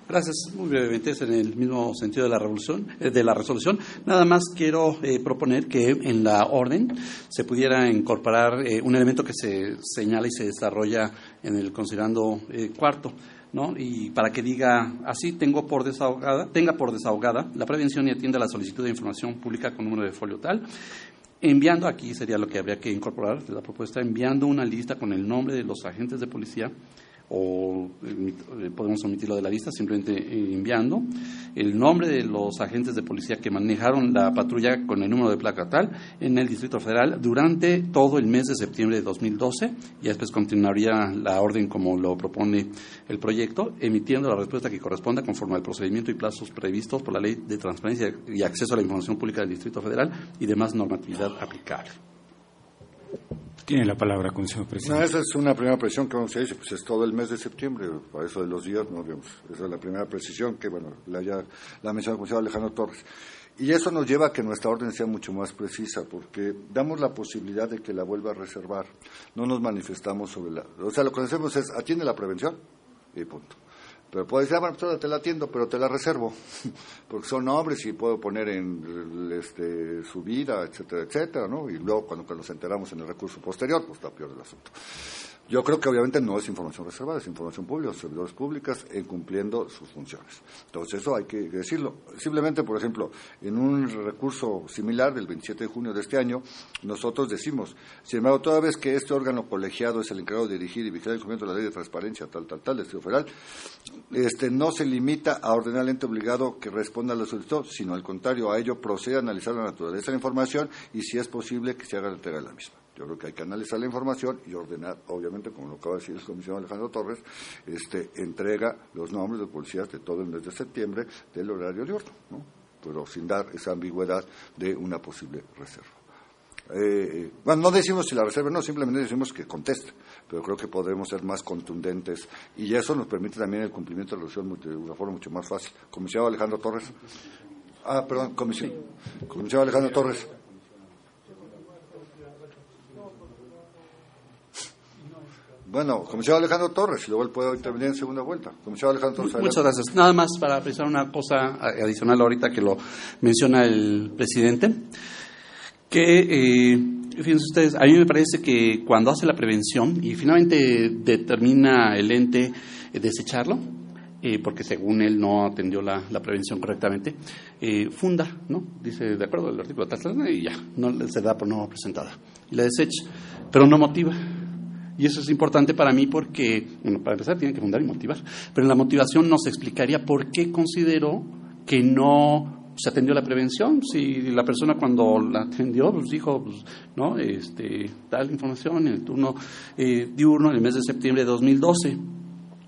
Gracias. Muy brevemente, es en el mismo sentido de la, revolución, eh, de la resolución. Nada más quiero eh, proponer que en la orden se pudiera incorporar eh, un elemento que se señala y se desarrolla en el considerando cuarto. ¿no? Y para que diga así, tengo por desahogada, tenga por desahogada la prevención y atienda la solicitud de información pública con número de folio tal, enviando aquí sería lo que habría que incorporar de la propuesta, enviando una lista con el nombre de los agentes de policía o eh, podemos omitirlo de la lista, simplemente eh, enviando el nombre de los agentes de policía que manejaron la patrulla con el número de placa tal en el Distrito Federal durante todo el mes de septiembre de 2012 y después continuaría la orden como lo propone el proyecto, emitiendo la respuesta que corresponda conforme al procedimiento y plazos previstos por la Ley de Transparencia y Acceso a la Información Pública del Distrito Federal y demás normatividad aplicable. Tiene la palabra, Consejo Presidente. No, esa es una primera precisión que a decir, pues es todo el mes de septiembre, para eso de los días, no digamos, esa es la primera precisión que, bueno, la, ya la mencionó el Consejo Alejandro Torres. Y eso nos lleva a que nuestra orden sea mucho más precisa, porque damos la posibilidad de que la vuelva a reservar. No nos manifestamos sobre la. O sea, lo que hacemos es atiende la prevención y punto. Pero puede decir, ah, bueno, pues te la atiendo, pero te la reservo, porque son hombres y puedo poner en este, su vida, etcétera, etcétera, ¿no? Y luego cuando, cuando nos enteramos en el recurso posterior, pues está peor el asunto. Yo creo que obviamente no es información reservada, es información pública, servidores públicas en cumpliendo sus funciones. Entonces eso hay que decirlo. Simplemente, por ejemplo, en un recurso similar del 27 de junio de este año, nosotros decimos, sin embargo, toda vez que este órgano colegiado es el encargado de dirigir y vigilar el cumplimiento de la ley de transparencia, tal, tal, tal, del Estado Federal, este, no se limita a ordenar al ente obligado que responda a la solicitud, sino al contrario, a ello procede a analizar la naturaleza de la información y si es posible que se haga la entrega de la misma. Yo creo que hay que analizar la información y ordenar, obviamente, como lo acaba de decir el comisionado Alejandro Torres, este, entrega los nombres de policías de todo el mes de septiembre del horario de orden, ¿no? pero sin dar esa ambigüedad de una posible reserva. Eh, bueno, no decimos si la reserva no, simplemente decimos que conteste, pero creo que podremos ser más contundentes y eso nos permite también el cumplimiento de la resolución de una forma mucho más fácil. Comisionado Alejandro Torres. Ah, perdón, comisión. Comisión Alejandro Torres. Bueno, comisionado Alejandro Torres, y luego él puede intervenir en segunda vuelta. Comisionado Alejandro Torres. Muchas gracias. Nada más para precisar una cosa adicional ahorita que lo menciona el presidente, que, eh, fíjense ustedes, a mí me parece que cuando hace la prevención y finalmente determina el ente desecharlo, eh, porque según él no atendió la, prevención correctamente, eh, funda, ¿no? Dice, de acuerdo al artículo y ya, no se da por no presentada. Y la desecha, pero no motiva y eso es importante para mí porque, bueno, para empezar tiene que fundar y motivar, pero en la motivación nos explicaría por qué considero que no se atendió la prevención. Si la persona cuando la atendió, pues dijo, pues, no, este, tal información en el turno eh, diurno en el mes de septiembre de 2012.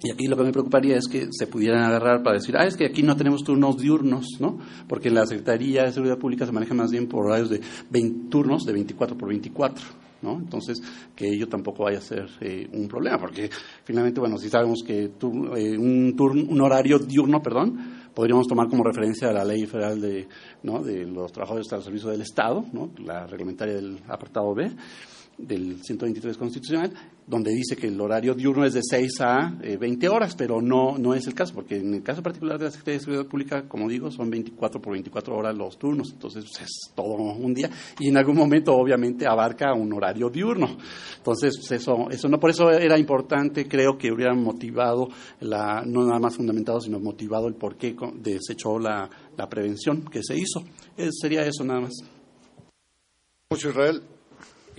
Y aquí lo que me preocuparía es que se pudieran agarrar para decir, ah, es que aquí no tenemos turnos diurnos, ¿no? Porque en la Secretaría de Seguridad Pública se maneja más bien por horarios de 20 turnos de 24 por 24. ¿No? Entonces, que ello tampoco vaya a ser eh, un problema, porque finalmente, bueno, si sabemos que eh, un, un horario diurno, perdón, podríamos tomar como referencia la ley federal de, ¿no? de los trabajadores al servicio del Estado, la reglamentaria del apartado B, del 123 constitucional, donde dice que el horario diurno es de 6 a 20 eh, horas, pero no, no es el caso, porque en el caso particular de la Secretaría de Seguridad Pública, como digo, son 24 por 24 horas los turnos, entonces pues, es todo un día y en algún momento obviamente abarca un horario diurno. Entonces, pues, eso, eso no por eso era importante, creo que hubieran motivado, la, no nada más fundamentado, sino motivado el por qué desechó la, la prevención que se hizo. sería eso nada más. Mucho Israel.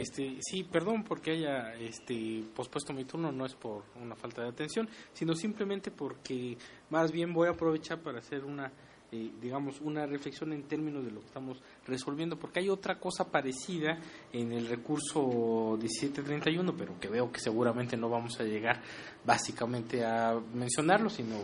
Este, sí, perdón porque haya este, pospuesto mi turno, no es por una falta de atención, sino simplemente porque más bien voy a aprovechar para hacer una, eh, digamos, una reflexión en términos de lo que estamos resolviendo, porque hay otra cosa parecida en el recurso 1731, pero que veo que seguramente no vamos a llegar básicamente a mencionarlo, sino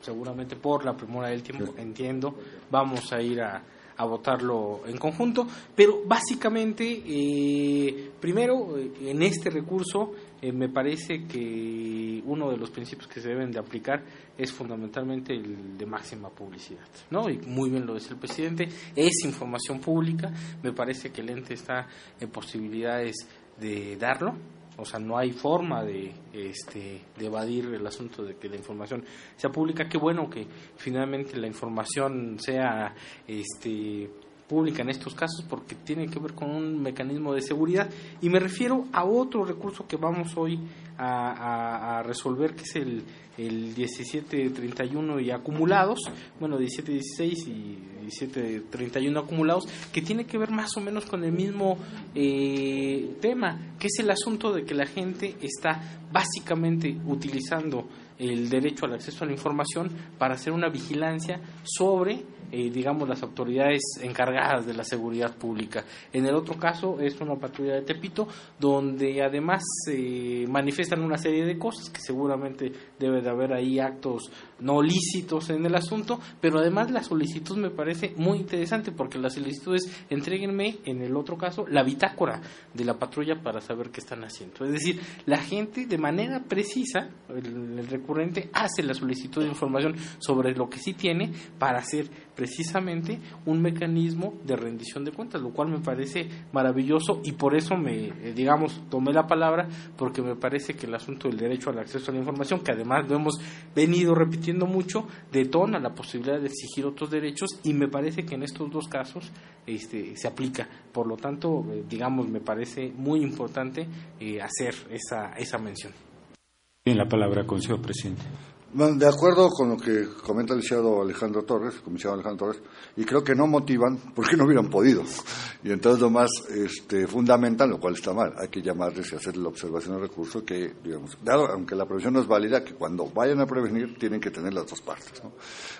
seguramente por la premura del tiempo, entiendo, vamos a ir a a votarlo en conjunto, pero básicamente, eh, primero, eh, en este recurso, eh, me parece que uno de los principios que se deben de aplicar es fundamentalmente el de máxima publicidad, ¿no? Y muy bien lo dice el presidente, es información pública, me parece que el ente está en posibilidades de darlo, o sea, no hay forma de, este, de evadir el asunto de que la información sea pública. Qué bueno que finalmente la información sea este, pública en estos casos porque tiene que ver con un mecanismo de seguridad. Y me refiero a otro recurso que vamos hoy a, resolver, que es el, el 1731 y acumulados, bueno, 1716 y 1731 acumulados, que tiene que ver más o menos con el mismo eh, tema, que es el asunto de que la gente está básicamente utilizando el derecho al acceso a la información para hacer una vigilancia sobre eh, digamos, las autoridades encargadas de la seguridad pública. En el otro caso es una patrulla de Tepito, donde además se manifiestan una serie de cosas que seguramente debe de haber ahí actos no lícitos en el asunto, pero además la solicitud me parece muy interesante porque la solicitud es entreguenme, en el otro caso, la bitácora de la patrulla para saber qué están haciendo. Es decir, la gente de manera precisa, el recurrente hace la solicitud de información sobre lo que sí tiene para hacer precisamente un mecanismo de rendición de cuentas, lo cual me parece maravilloso y por eso me, eh, digamos, tomé la palabra porque me parece que el asunto del derecho al acceso a la información, que además lo hemos venido repitiendo mucho, detona la posibilidad de exigir otros derechos y me parece que en estos dos casos este, se aplica. Por lo tanto, eh, digamos, me parece muy importante eh, hacer esa, esa mención. Bien, la palabra, Consejo Presidente. De acuerdo con lo que comenta el licenciado Alejandro Torres, comisionado Alejandro Torres, y creo que no motivan porque no hubieran podido. Y entonces lo más este, fundamental, lo cual está mal, hay que llamarles y hacer la observación del recurso que, digamos, dado, aunque la prevención no es válida, que cuando vayan a prevenir tienen que tener las dos partes, ¿no?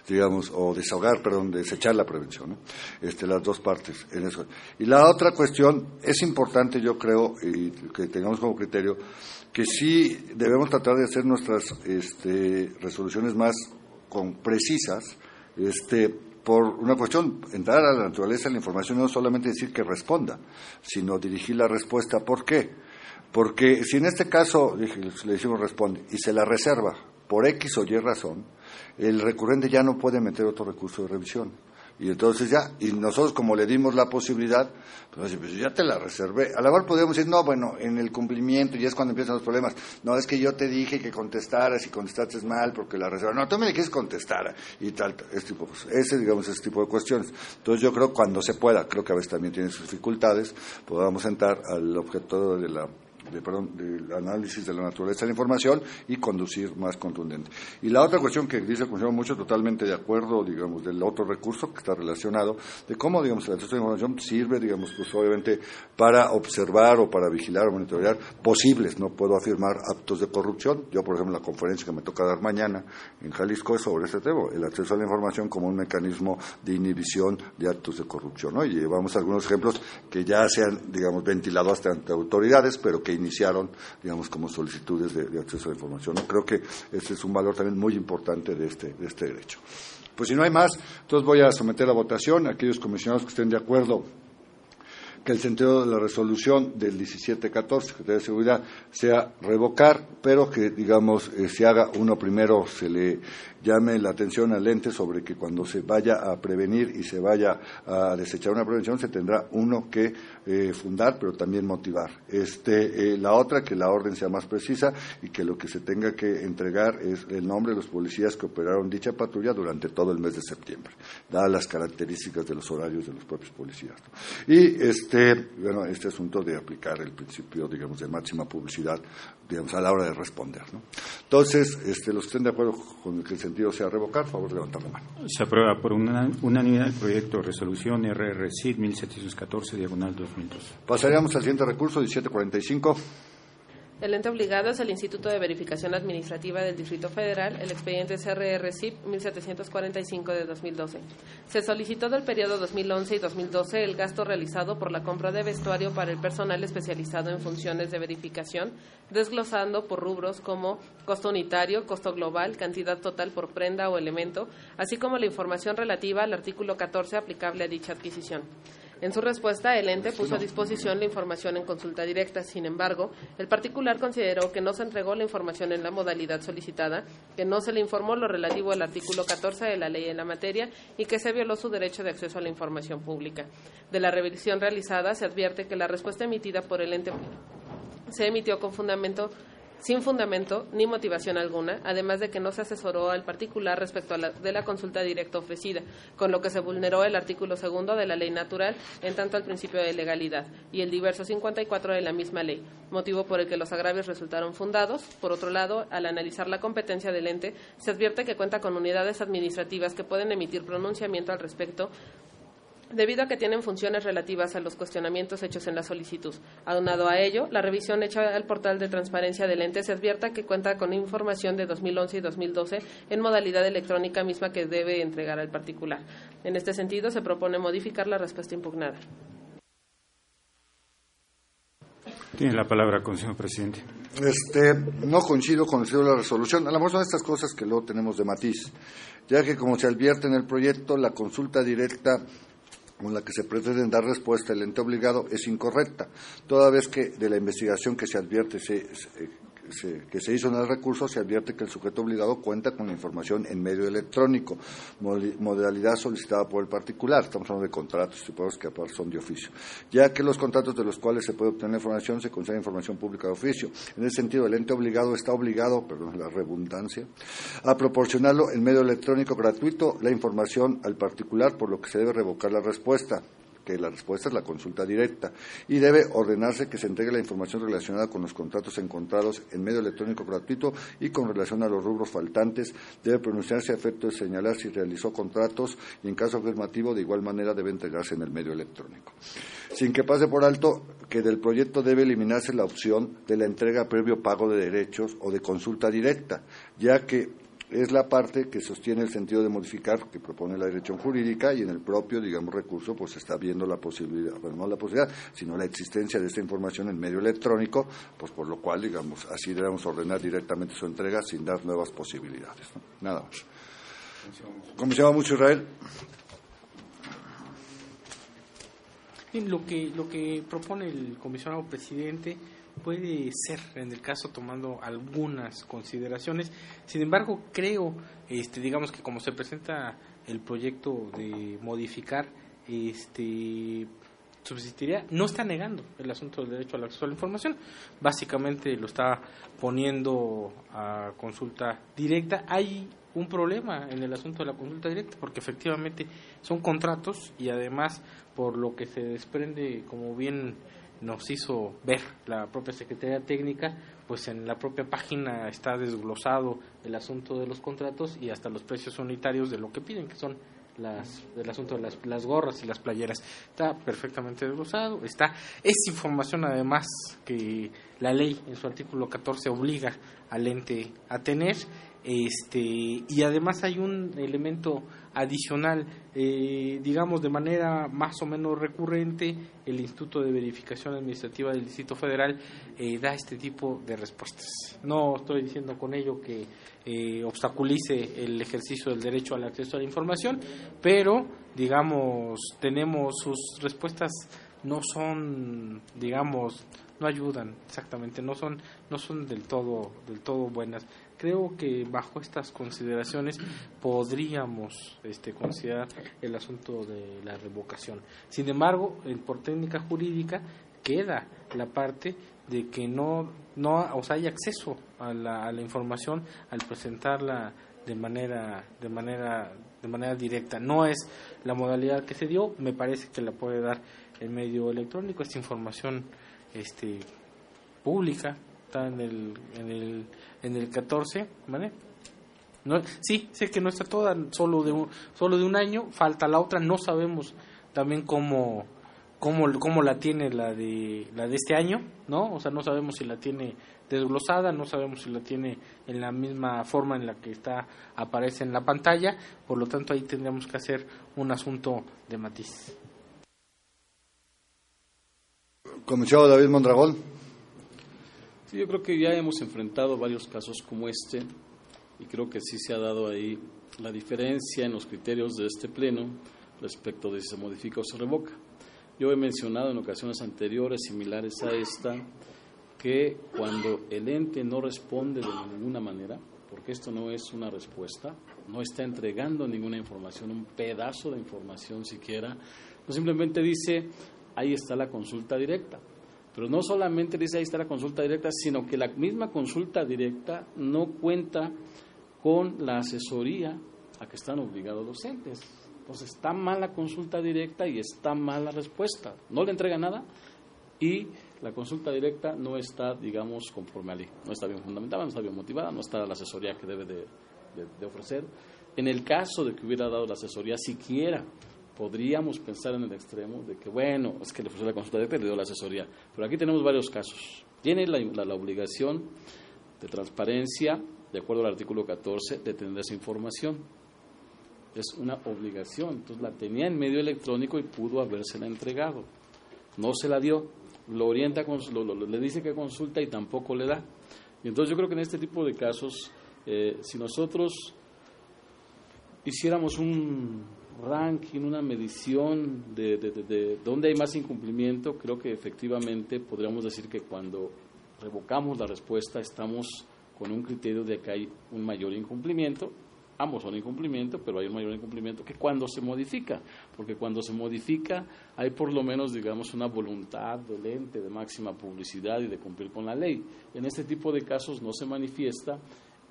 digamos, o desahogar, perdón, desechar la prevención, ¿no? este, las dos partes en eso. Y la otra cuestión es importante, yo creo, y que tengamos como criterio, que sí debemos tratar de hacer nuestras este, resoluciones más con, precisas, este, por una cuestión, entrar a la naturaleza de la información no solamente decir que responda, sino dirigir la respuesta. ¿Por qué? Porque si en este caso le decimos responde y se la reserva por X o Y razón, el recurrente ya no puede meter otro recurso de revisión. Y entonces ya, y nosotros como le dimos la posibilidad, pues, pues ya te la reservé. A la mejor podríamos decir, no, bueno, en el cumplimiento, y es cuando empiezan los problemas. No, es que yo te dije que contestaras y contestaste mal porque la reserva. No, tú me dijiste contestar y tal. Este tipo, pues, ese, digamos, ese tipo de cuestiones. Entonces yo creo cuando se pueda, creo que a veces también tiene sus dificultades, podamos entrar al objeto de la de, perdón, del análisis de la naturaleza de la información y conducir más contundente. Y la otra cuestión que dice el Consejo mucho, totalmente de acuerdo, digamos, del otro recurso que está relacionado, de cómo, digamos, el acceso a la información sirve, digamos, pues obviamente para observar o para vigilar o monitorear posibles, no puedo afirmar, actos de corrupción. Yo, por ejemplo, la conferencia que me toca dar mañana en Jalisco es sobre este tema, el acceso a la información como un mecanismo de inhibición de actos de corrupción, ¿no? Y llevamos algunos ejemplos que ya se han, digamos, ventilado hasta ante autoridades, pero que iniciaron, digamos, como solicitudes de, acceso a la información. Creo que ese es un valor también muy importante de este, de este derecho. Pues si no hay más, entonces voy a someter a votación a aquellos comisionados que estén de acuerdo que el sentido de la resolución del 1714, Secretaría de Seguridad, sea revocar, pero que, digamos, eh, se haga uno primero, se le llame la atención al ente sobre que cuando se vaya a prevenir y se vaya a desechar una prevención, se tendrá uno que eh, fundar, pero también motivar. Este, eh, la otra, que la orden sea más precisa y que lo que se tenga que entregar es el nombre de los policías que operaron dicha patrulla durante todo el mes de septiembre, dadas las características de los horarios de los propios policías. Y este, bueno, este asunto de aplicar el principio, digamos, de máxima publicidad, digamos, a la hora de responder. Entonces, este, los que estén de acuerdo con que el sentido sea revocar, favor de levantar la mano. Se aprueba por unanimidad el proyecto de resolución RRCID 1714, diagonal 2002. Pasaríamos al siguiente recurso, 1745. El ente obligado es el Instituto de Verificación Administrativa del Distrito Federal, el expediente CRR-CIP 1745 de 2012. Se solicitó del periodo 2011 y 2012 el gasto realizado por la compra de vestuario para el personal especializado en funciones de verificación, desglosando por rubros como costo unitario, costo global, cantidad total por prenda o elemento, así como la información relativa al artículo 14 aplicable a dicha adquisición. En su respuesta, el ente puso a disposición la información en consulta directa. Sin embargo, el particular consideró que no se entregó la información en la modalidad solicitada, que no se le informó lo relativo al artículo 14 de la ley en la materia y que se violó su derecho de acceso a la información pública. De la revisión realizada se advierte que la respuesta emitida por el ente se emitió con fundamento sin fundamento ni motivación alguna, además de que no se asesoró al particular respecto a la, de la consulta directa ofrecida, con lo que se vulneró el artículo segundo de la ley natural en tanto al principio de legalidad y el diverso 54 de la misma ley, motivo por el que los agravios resultaron fundados. Por otro lado, al analizar la competencia del ente, se advierte que cuenta con unidades administrativas que pueden emitir pronunciamiento al respecto debido a que tienen funciones relativas a los cuestionamientos hechos en la solicitud. Aunado a ello, la revisión hecha al portal de transparencia del ente se advierta que cuenta con información de 2011 y 2012 en modalidad electrónica misma que debe entregar al particular. En este sentido, se propone modificar la respuesta impugnada. Tiene la palabra, señor presidente. Este, no coincido con el de la resolución. A lo mejor son estas cosas que luego tenemos de matiz, ya que como se advierte en el proyecto, la consulta directa con la que se pretende dar respuesta el ente obligado es incorrecta, toda vez que de la investigación que se advierte se, que se hizo en el recurso se advierte que el sujeto obligado cuenta con la información en medio electrónico, modalidad solicitada por el particular. Estamos hablando de contratos que son de oficio, ya que los contratos de los cuales se puede obtener información se considera información pública de oficio. En ese sentido, el ente obligado está obligado, perdón, la redundancia, a proporcionarlo en medio electrónico gratuito la información al particular, por lo que se debe revocar la respuesta que la respuesta es la consulta directa, y debe ordenarse que se entregue la información relacionada con los contratos encontrados en medio electrónico gratuito y con relación a los rubros faltantes, debe pronunciarse a efecto de señalar si realizó contratos y en caso afirmativo de igual manera debe entregarse en el medio electrónico. Sin que pase por alto que del proyecto debe eliminarse la opción de la entrega previo pago de derechos o de consulta directa, ya que es la parte que sostiene el sentido de modificar que propone la dirección jurídica y en el propio, digamos, recurso, pues está viendo la posibilidad, bueno, no la posibilidad, sino la existencia de esta información en medio electrónico, pues por lo cual, digamos, así debemos ordenar directamente su entrega sin dar nuevas posibilidades. Nada más. Comisionado mucho Israel. lo que, lo que propone el comisionado presidente puede ser en el caso tomando algunas consideraciones. Sin embargo, creo, este, digamos que como se presenta el proyecto de modificar este subsistiría, no está negando el asunto del derecho al acceso a la información, básicamente lo está poniendo a consulta directa. Hay un problema en el asunto de la consulta directa porque efectivamente son contratos y además por lo que se desprende, como bien nos hizo ver la propia Secretaría Técnica, pues en la propia página está desglosado el asunto de los contratos y hasta los precios unitarios de lo que piden, que son las, del asunto de las, las gorras y las playeras. Está perfectamente desglosado. Está, es información además que la ley en su artículo 14 obliga al ente a tener. Este, y además hay un elemento adicional, eh, digamos de manera más o menos recurrente, el Instituto de Verificación Administrativa del Distrito Federal eh, da este tipo de respuestas. No estoy diciendo con ello que eh, obstaculice el ejercicio del derecho al acceso a la información, pero, digamos, tenemos sus respuestas no son, digamos, no ayudan exactamente, no son, no son del todo, del todo buenas creo que bajo estas consideraciones podríamos este, considerar el asunto de la revocación. Sin embargo, por técnica jurídica queda la parte de que no, no o sea, hay acceso a la, a la información al presentarla de manera, de manera, de manera directa. No es la modalidad que se dio, me parece que la puede dar el medio electrónico, esta información este, pública, está en el, en el, en el 14, ¿vale? No, sí, sé que no está toda, solo de un, solo de un año, falta la otra, no sabemos también cómo, cómo, cómo la tiene la de, la de este año, ¿no? O sea, no sabemos si la tiene desglosada, no sabemos si la tiene en la misma forma en la que está aparece en la pantalla, por lo tanto ahí tendríamos que hacer un asunto de matiz. Comisionado David Mondragón yo creo que ya hemos enfrentado varios casos como este y creo que sí se ha dado ahí la diferencia en los criterios de este pleno respecto de si se modifica o se revoca. Yo he mencionado en ocasiones anteriores similares a esta que cuando el ente no responde de ninguna manera, porque esto no es una respuesta, no está entregando ninguna información, un pedazo de información siquiera, no simplemente dice, ahí está la consulta directa. Pero no solamente dice ahí está la consulta directa, sino que la misma consulta directa no cuenta con la asesoría a que están obligados los entes. Entonces está mal la consulta directa y está mal la respuesta. No le entrega nada y la consulta directa no está, digamos, conforme a ley. No está bien fundamentada, no está bien motivada, no está la asesoría que debe de ofrecer. En el caso de que hubiera dado la asesoría siquiera podríamos pensar en el extremo de que, bueno, es que le ofreció la consulta directa y le dio la asesoría. Pero aquí tenemos varios casos. Tiene la, obligación de transparencia, de acuerdo al artículo 14, de tener esa información. Es una obligación. Entonces la tenía en medio electrónico y pudo habérsela entregado. No se la dio. Lo orienta, le dice que consulta y tampoco le da. Y entonces yo creo que en este tipo de casos, eh, si nosotros hiciéramos un ranking, una medición de, de, dónde hay más incumplimiento, creo que efectivamente podríamos decir que cuando revocamos la respuesta estamos con un criterio de que hay un mayor incumplimiento. Ambos son incumplimiento, pero hay un mayor incumplimiento que cuando se modifica, porque cuando se modifica hay por lo menos, digamos, una voluntad del ente de máxima publicidad y de cumplir con la ley. En este tipo de casos no se manifiesta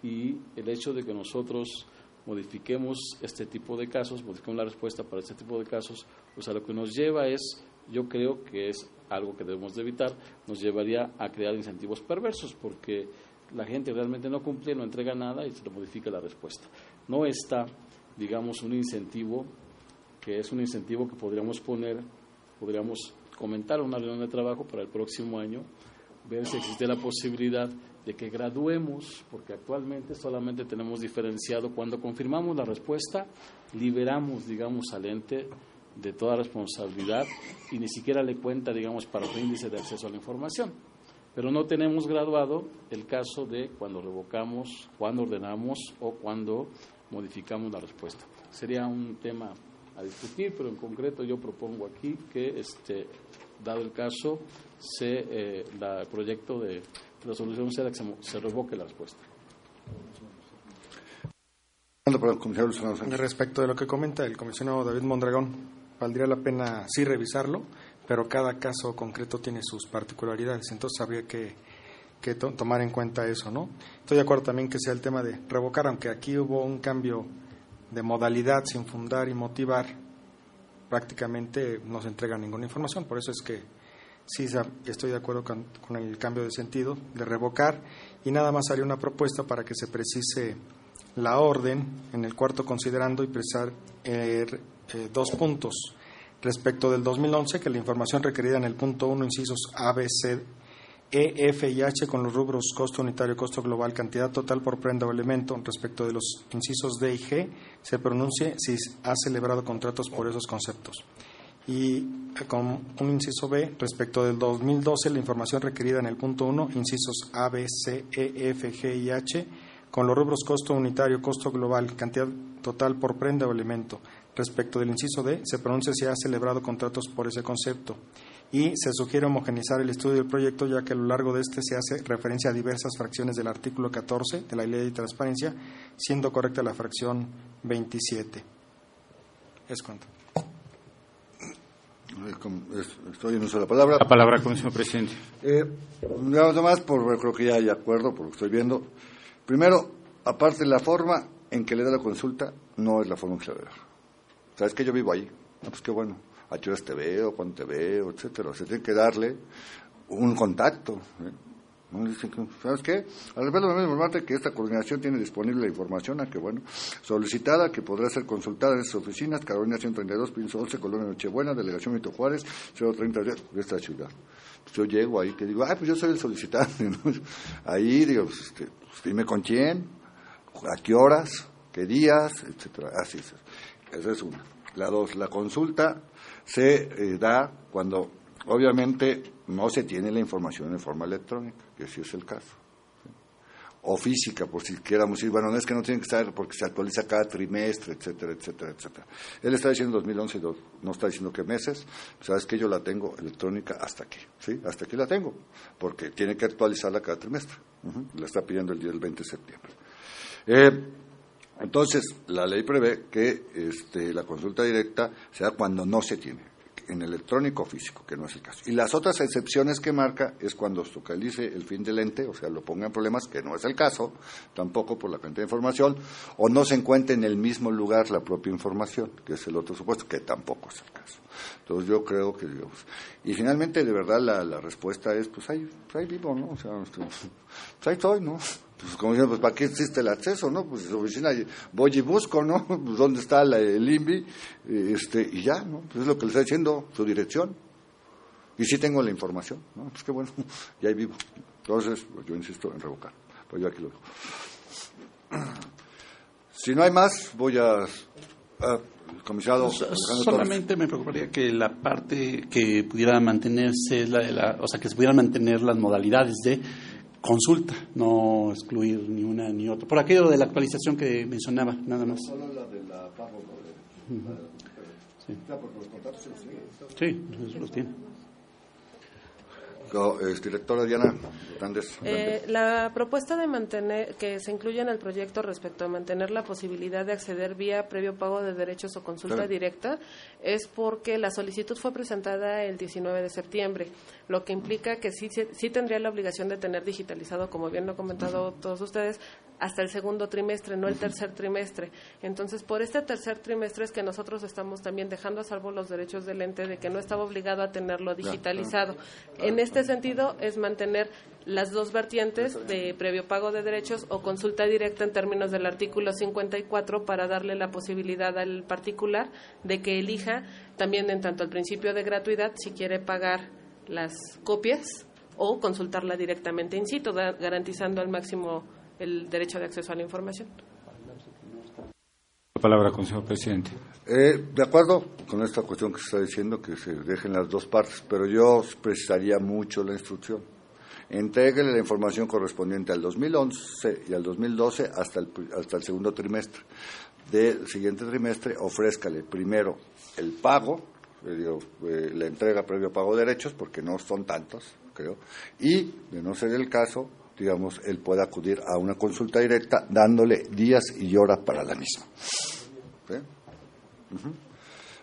y el hecho de que nosotros modifiquemos este tipo de casos, modifiquemos la respuesta para este tipo de casos, pues a lo que nos lleva es, yo creo que es algo que debemos de evitar, nos llevaría a crear incentivos perversos, porque la gente realmente no cumple, no entrega nada y se le modifica la respuesta. No está, digamos, un incentivo que es un incentivo que podríamos poner, podríamos comentar en una reunión de trabajo para el próximo año, ver si existe la posibilidad de que graduemos, porque actualmente solamente tenemos diferenciado cuando confirmamos la respuesta, liberamos, digamos, al ente de toda responsabilidad y ni siquiera le cuenta, digamos, para el índice de acceso a la información. Pero no tenemos graduado el caso de cuando revocamos, cuando ordenamos o cuando modificamos la respuesta. Sería un tema a discutir, pero en concreto yo propongo aquí que, este, dado el caso, se, eh, el proyecto de la solución sea que se, revoque la respuesta. Respecto de lo que comenta el comisionado David Mondragón, valdría la pena sí revisarlo, pero cada caso concreto tiene sus particularidades, entonces habría que, que tomar en cuenta eso, ¿no? Estoy de acuerdo también que sea el tema de revocar, aunque aquí hubo un cambio de modalidad sin fundar y motivar, prácticamente no se entrega ninguna información, por eso es que sí estoy de acuerdo con, el cambio de sentido, de revocar, y nada más haría una propuesta para que se precise la orden en el cuarto considerando y precisar eh, eh, dos puntos. Respecto del 2011, que la información requerida en el punto 1, incisos A, B, C, E, F y H con los rubros costo unitario, costo global, cantidad total por prenda o elemento respecto de los incisos D y G se pronuncie si ha celebrado contratos por esos conceptos. Y eh, con un inciso B, respecto del 2012, la información requerida en el punto 1, incisos A, B, C, E, F, G y H con los rubros costo unitario, costo global, cantidad total por prenda o elemento. Respecto del inciso D, se pronuncia si ha celebrado contratos por ese concepto. Y se sugiere homogenizar el estudio del proyecto, ya que a lo largo de este se hace referencia a diversas fracciones del artículo 14 de la Ley de Transparencia, siendo correcta la fracción 27. Es cuanto. Estoy en uso de la palabra. La palabra señor presidente. Eh, nada más, por, creo que ya hay acuerdo, por lo que estoy viendo. Primero, aparte, la forma en que le da la consulta no es la forma en que se le da. ¿Sabes que yo vivo ahí? No, pues qué bueno. A qué horas te veo, cuándo te veo, etcétera. Se tiene que darle un contacto. ¿eh? ¿Sabes qué? Al revés, lo mismo que esta coordinación tiene disponible la información, a que bueno, solicitada, que podrá ser consultada en estas oficinas, Carolina 132, Pinzo 11, Colonia Nochebuena, Delegación Mito Juárez, 030 de esta ciudad. Pues yo llego ahí, que digo, ay, pues yo soy el solicitante, Ahí, digo, pues, este, pues, dime con quién, a qué horas, qué días, etcétera. Así es. Esa es una. La dos, la consulta se eh, da cuando obviamente no se tiene la información en forma electrónica, que sí es el caso. O física, por si quieramos decir, bueno, no es que no tiene que estar porque se actualiza cada trimestre, etcétera, etcétera, etcétera. Él está diciendo 2011, no está diciendo qué meses, sabes que yo la tengo electrónica hasta aquí, ¿sí? Hasta aquí la tengo, porque tiene que actualizarla cada trimestre. La está pidiendo el día del 20 de septiembre. Eh, entonces, la ley prevé que este, la consulta directa sea cuando no se tiene, en electrónico o físico, que no es el caso. Y las otras excepciones que marca es cuando localice el fin del ente, o sea, lo ponga en problemas, que no es el caso, tampoco por la cantidad de información, o no se encuentre en el mismo lugar la propia información, que es el otro supuesto, que tampoco es el caso. Entonces yo creo que, digamos, y finalmente de verdad la, la respuesta es, pues ahí, pues vivo, ¿no? O sea, pues ahí estoy, ¿no? Pues como dicen, pues ¿para qué existe el acceso, no? Pues su oficina voy y busco, ¿no? Pues dónde está el INVI, este, y ya, ¿no? Pues es lo que le está diciendo, su dirección. Y sí tengo la información, ¿no? Pues qué bueno, y ahí vivo. Entonces, pues yo insisto en revocar. Pues yo aquí lo dejo. Si no hay más, voy a comisionado. solamente me preocuparía que la parte que pudiera mantenerse la la, o sea, que se pudieran mantener las modalidades de consulta, no excluir ni una ni otra. Por aquello de la actualización que mencionaba, nada más. Solo la de la Sí. Sí, los tiene. Directora Diana Hernández. Eh, la propuesta de mantener que se incluye en el proyecto respecto a mantener la posibilidad de acceder vía previo pago de derechos o consulta directa es porque la solicitud fue presentada el 19 de septiembre, lo que implica que sí, sí tendría la obligación de tener digitalizado, como bien lo han comentado todos ustedes, hasta el segundo trimestre, no el tercer trimestre. Entonces, por este tercer trimestre es que nosotros estamos también dejando a salvo los derechos del ente de que no estaba obligado a tenerlo digitalizado. En este sentido, es mantener las dos vertientes de previo pago de derechos o consulta directa en términos del artículo 54 para darle la posibilidad al particular de que elija también en tanto el principio de gratuidad si quiere pagar las copias o consultarla directamente in situ, garantizando al máximo el derecho de acceso a la información. La palabra, señor presidente. Eh, de acuerdo con esta cuestión que se está diciendo, que se dejen las dos partes, pero yo precisaría mucho la instrucción. Entréguele la información correspondiente al 2011 y al 2012 hasta el, hasta el segundo trimestre. Del siguiente trimestre, ofrézcale primero el pago, eh, eh, la entrega previo pago de derechos, porque no son tantos, creo, y, de no ser el caso, digamos, él pueda acudir a una consulta directa dándole días y horas para la misma.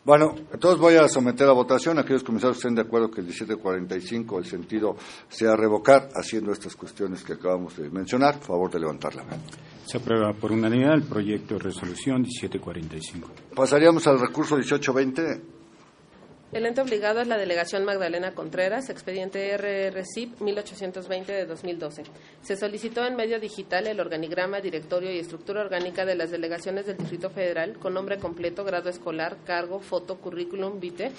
Bueno, entonces voy a someter a votación. Aquellos comisarios que estén de acuerdo que el 1745, el sentido sea revocar, haciendo estas cuestiones que acabamos de mencionar, favor de levantar la mano. Se aprueba por unanimidad el proyecto de resolución 1745. Pasaríamos al recurso 1820. El ente obligado es la delegación Magdalena Contreras, expediente RRCIP 1820 de 2012. Se solicitó en medio digital el organigrama, directorio y estructura orgánica de las delegaciones del Distrito Federal con nombre completo, grado escolar, cargo, foto, currículum, vitae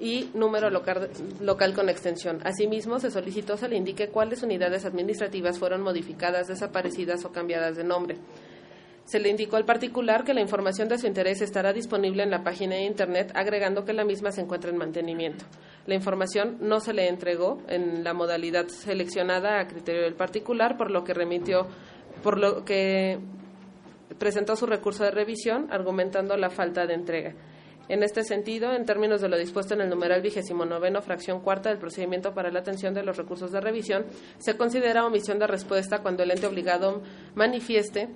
y número local, local con extensión. Asimismo, se solicitó se le indique cuáles unidades administrativas fueron modificadas, desaparecidas o cambiadas de nombre. Se le indicó al particular que la información de su interés estará disponible en la página de Internet, agregando que la misma se encuentra en mantenimiento. La información no se le entregó en la modalidad seleccionada a criterio del particular, por lo que remitió, por lo que presentó su recurso de revisión, argumentando la falta de entrega. En este sentido, en términos de lo dispuesto en el numeral vigésimo noveno, fracción cuarta del procedimiento para la atención de los recursos de revisión, se considera omisión de respuesta cuando el ente obligado manifieste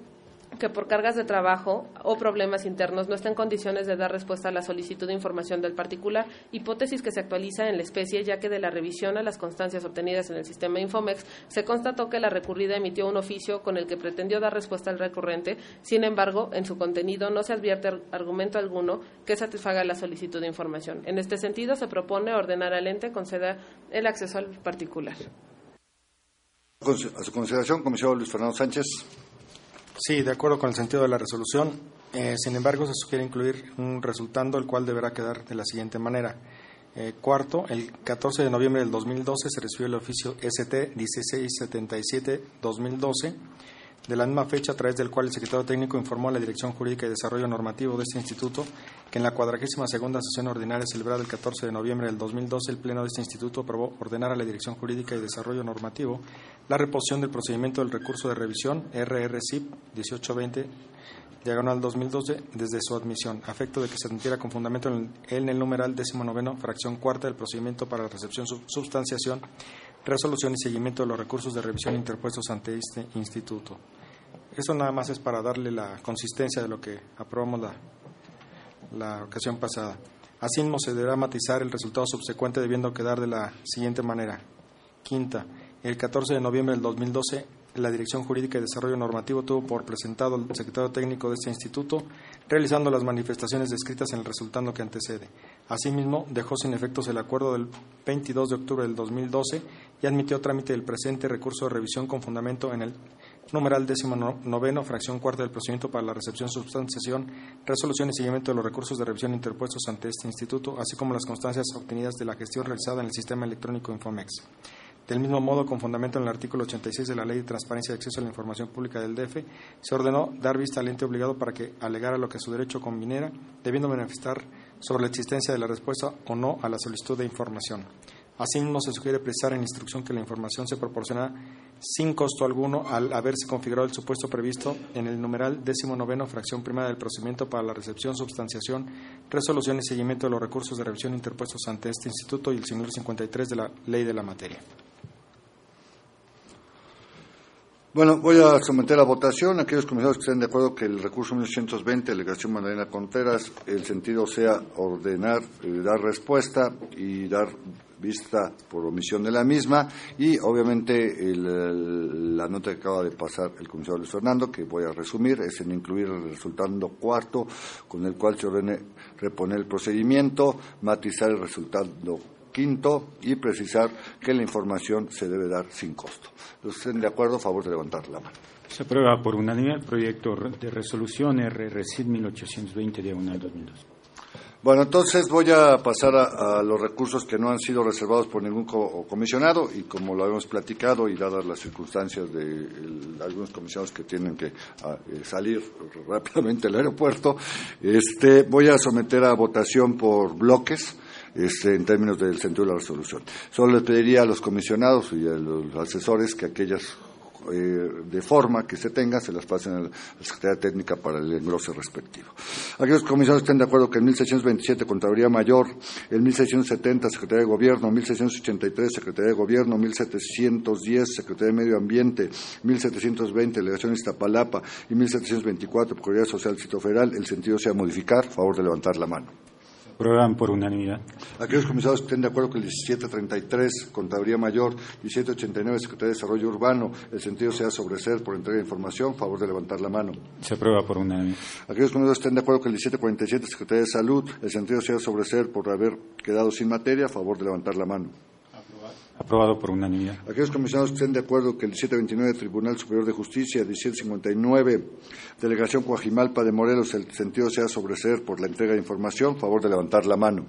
que por cargas de trabajo o problemas internos no está en condiciones de dar respuesta a la solicitud de información del particular, hipótesis que se actualiza en la especie, ya que de la revisión a las constancias obtenidas en el sistema Infomex se constató que la recurrida emitió un oficio con el que pretendió dar respuesta al recurrente, sin embargo, en su contenido no se advierte argumento alguno que satisfaga la solicitud de información. En este sentido, se propone ordenar al ente conceda el acceso al particular. A su consideración, comisionado Luis Fernando Sánchez. Sí, de acuerdo con el sentido de la resolución. Eh, sin embargo, se sugiere incluir un resultando, el cual deberá quedar de la siguiente manera. Eh, cuarto, el 14 de noviembre del 2012 se recibió el oficio ST 1677-2012, de la misma fecha a través del cual el secretario técnico informó a la Dirección Jurídica y Desarrollo Normativo de este instituto que en la cuadragésima segunda sesión ordinaria celebrada el 14 de noviembre del 2012 el Pleno de este instituto aprobó ordenar a la Dirección Jurídica y Desarrollo Normativo la reposición del procedimiento del recurso de revisión RRCIP 1820 diagonal 2012 desde su admisión, a efecto de que se admitiera con fundamento en el, numeral décimo noveno, fracción cuarta del procedimiento para la recepción, sub- substanciación, resolución y seguimiento de los recursos de revisión interpuestos ante este instituto. Eso nada más es para darle la consistencia de lo que aprobamos la, la ocasión pasada. Asimismo, se deberá matizar el resultado subsecuente debiendo quedar de la siguiente manera. Quinta, el 14 de noviembre del 2012, la Dirección Jurídica y Desarrollo Normativo tuvo por presentado al secretario técnico de este instituto, realizando las manifestaciones descritas en el resultando que antecede. Asimismo, dejó sin efectos el acuerdo del 22 de octubre del 2012 y admitió trámite del presente recurso de revisión con fundamento en el numeral décimo no- noveno, fracción cuarta del procedimiento para la recepción, substanciación, resolución y seguimiento de los recursos de revisión interpuestos ante este instituto, así como las constancias obtenidas de la gestión realizada en el sistema electrónico Infomex. Del mismo modo, con fundamento en el artículo 86 de la Ley de Transparencia y Acceso a la Información Pública del DF, se ordenó dar vista al ente obligado para que alegara lo que su derecho conviniera, debiendo manifestar sobre la existencia de la respuesta o no a la solicitud de información. Asimismo, se sugiere precisar en instrucción que la información se proporciona sin costo alguno al haberse configurado el supuesto previsto en el numeral décimo noveno, fracción primera del procedimiento para la recepción, substanciación, resolución y seguimiento de los recursos de revisión interpuestos ante este instituto y el señor 53 de la ley de la materia. Bueno, voy a someter a votación. Aquellos comisarios que estén de acuerdo que el recurso 1820, delegación Magdalena Contreras, el sentido sea ordenar, eh, dar respuesta y dar vista por omisión de la misma y obviamente el- la nota que acaba de pasar el comisario Luis Fernando, que voy a resumir, es en incluir el resultando cuarto con el cual se ordene reponer el procedimiento, matizar el resultado quinto y precisar que la información se debe dar sin costo. Que estén de acuerdo, a favor de levantar la mano. Se aprueba por unanimidad el proyecto de resolución RRCID 1820 diagonal 2002. Bueno, entonces voy a pasar a, a los recursos que no han sido reservados por ningún co- comisionado y como lo hemos platicado y dadas las circunstancias de el- algunos comisionados que tienen que ah, eh, salir rápidamente al aeropuerto, este, voy a someter a votación por bloques. Este, en términos del sentido de la resolución. Solo les pediría a los comisionados y a los asesores que aquellas eh, de forma que se tenga, se las pasen a la Secretaría Técnica para el engrose respectivo. Aquellos comisados estén de acuerdo que el 1627 Contraloría Mayor, el 1670 Secretaría de Gobierno, 1683 Secretaría de Gobierno, 1710 Secretaría de Medio Ambiente, 1720 Delegación Iztapalapa y 1724 Procuraduría Social Distrito Federal, el sentido sea modificar, favor de levantar la mano. Aprueban por unanimidad. Aquellos comisados que estén de acuerdo que el 1733, Contaduría Mayor, 1789, Secretaría de Desarrollo Urbano, el sentido sea sobreser por entrega de información, favor de levantar la mano. Se aprueba por unanimidad. Aquellos comisados que estén de acuerdo que el 1747, Secretaría de Salud, el sentido sea sobreser por haber quedado sin materia, favor de levantar la mano. Aprobado por unanimidad. Aquellos comisionados que estén de acuerdo que el 1729 Tribunal Superior de Justicia, 1759 Delegación Coajimalpa de Morelos, el sentido sea sobreser por la entrega de información, favor de levantar la mano.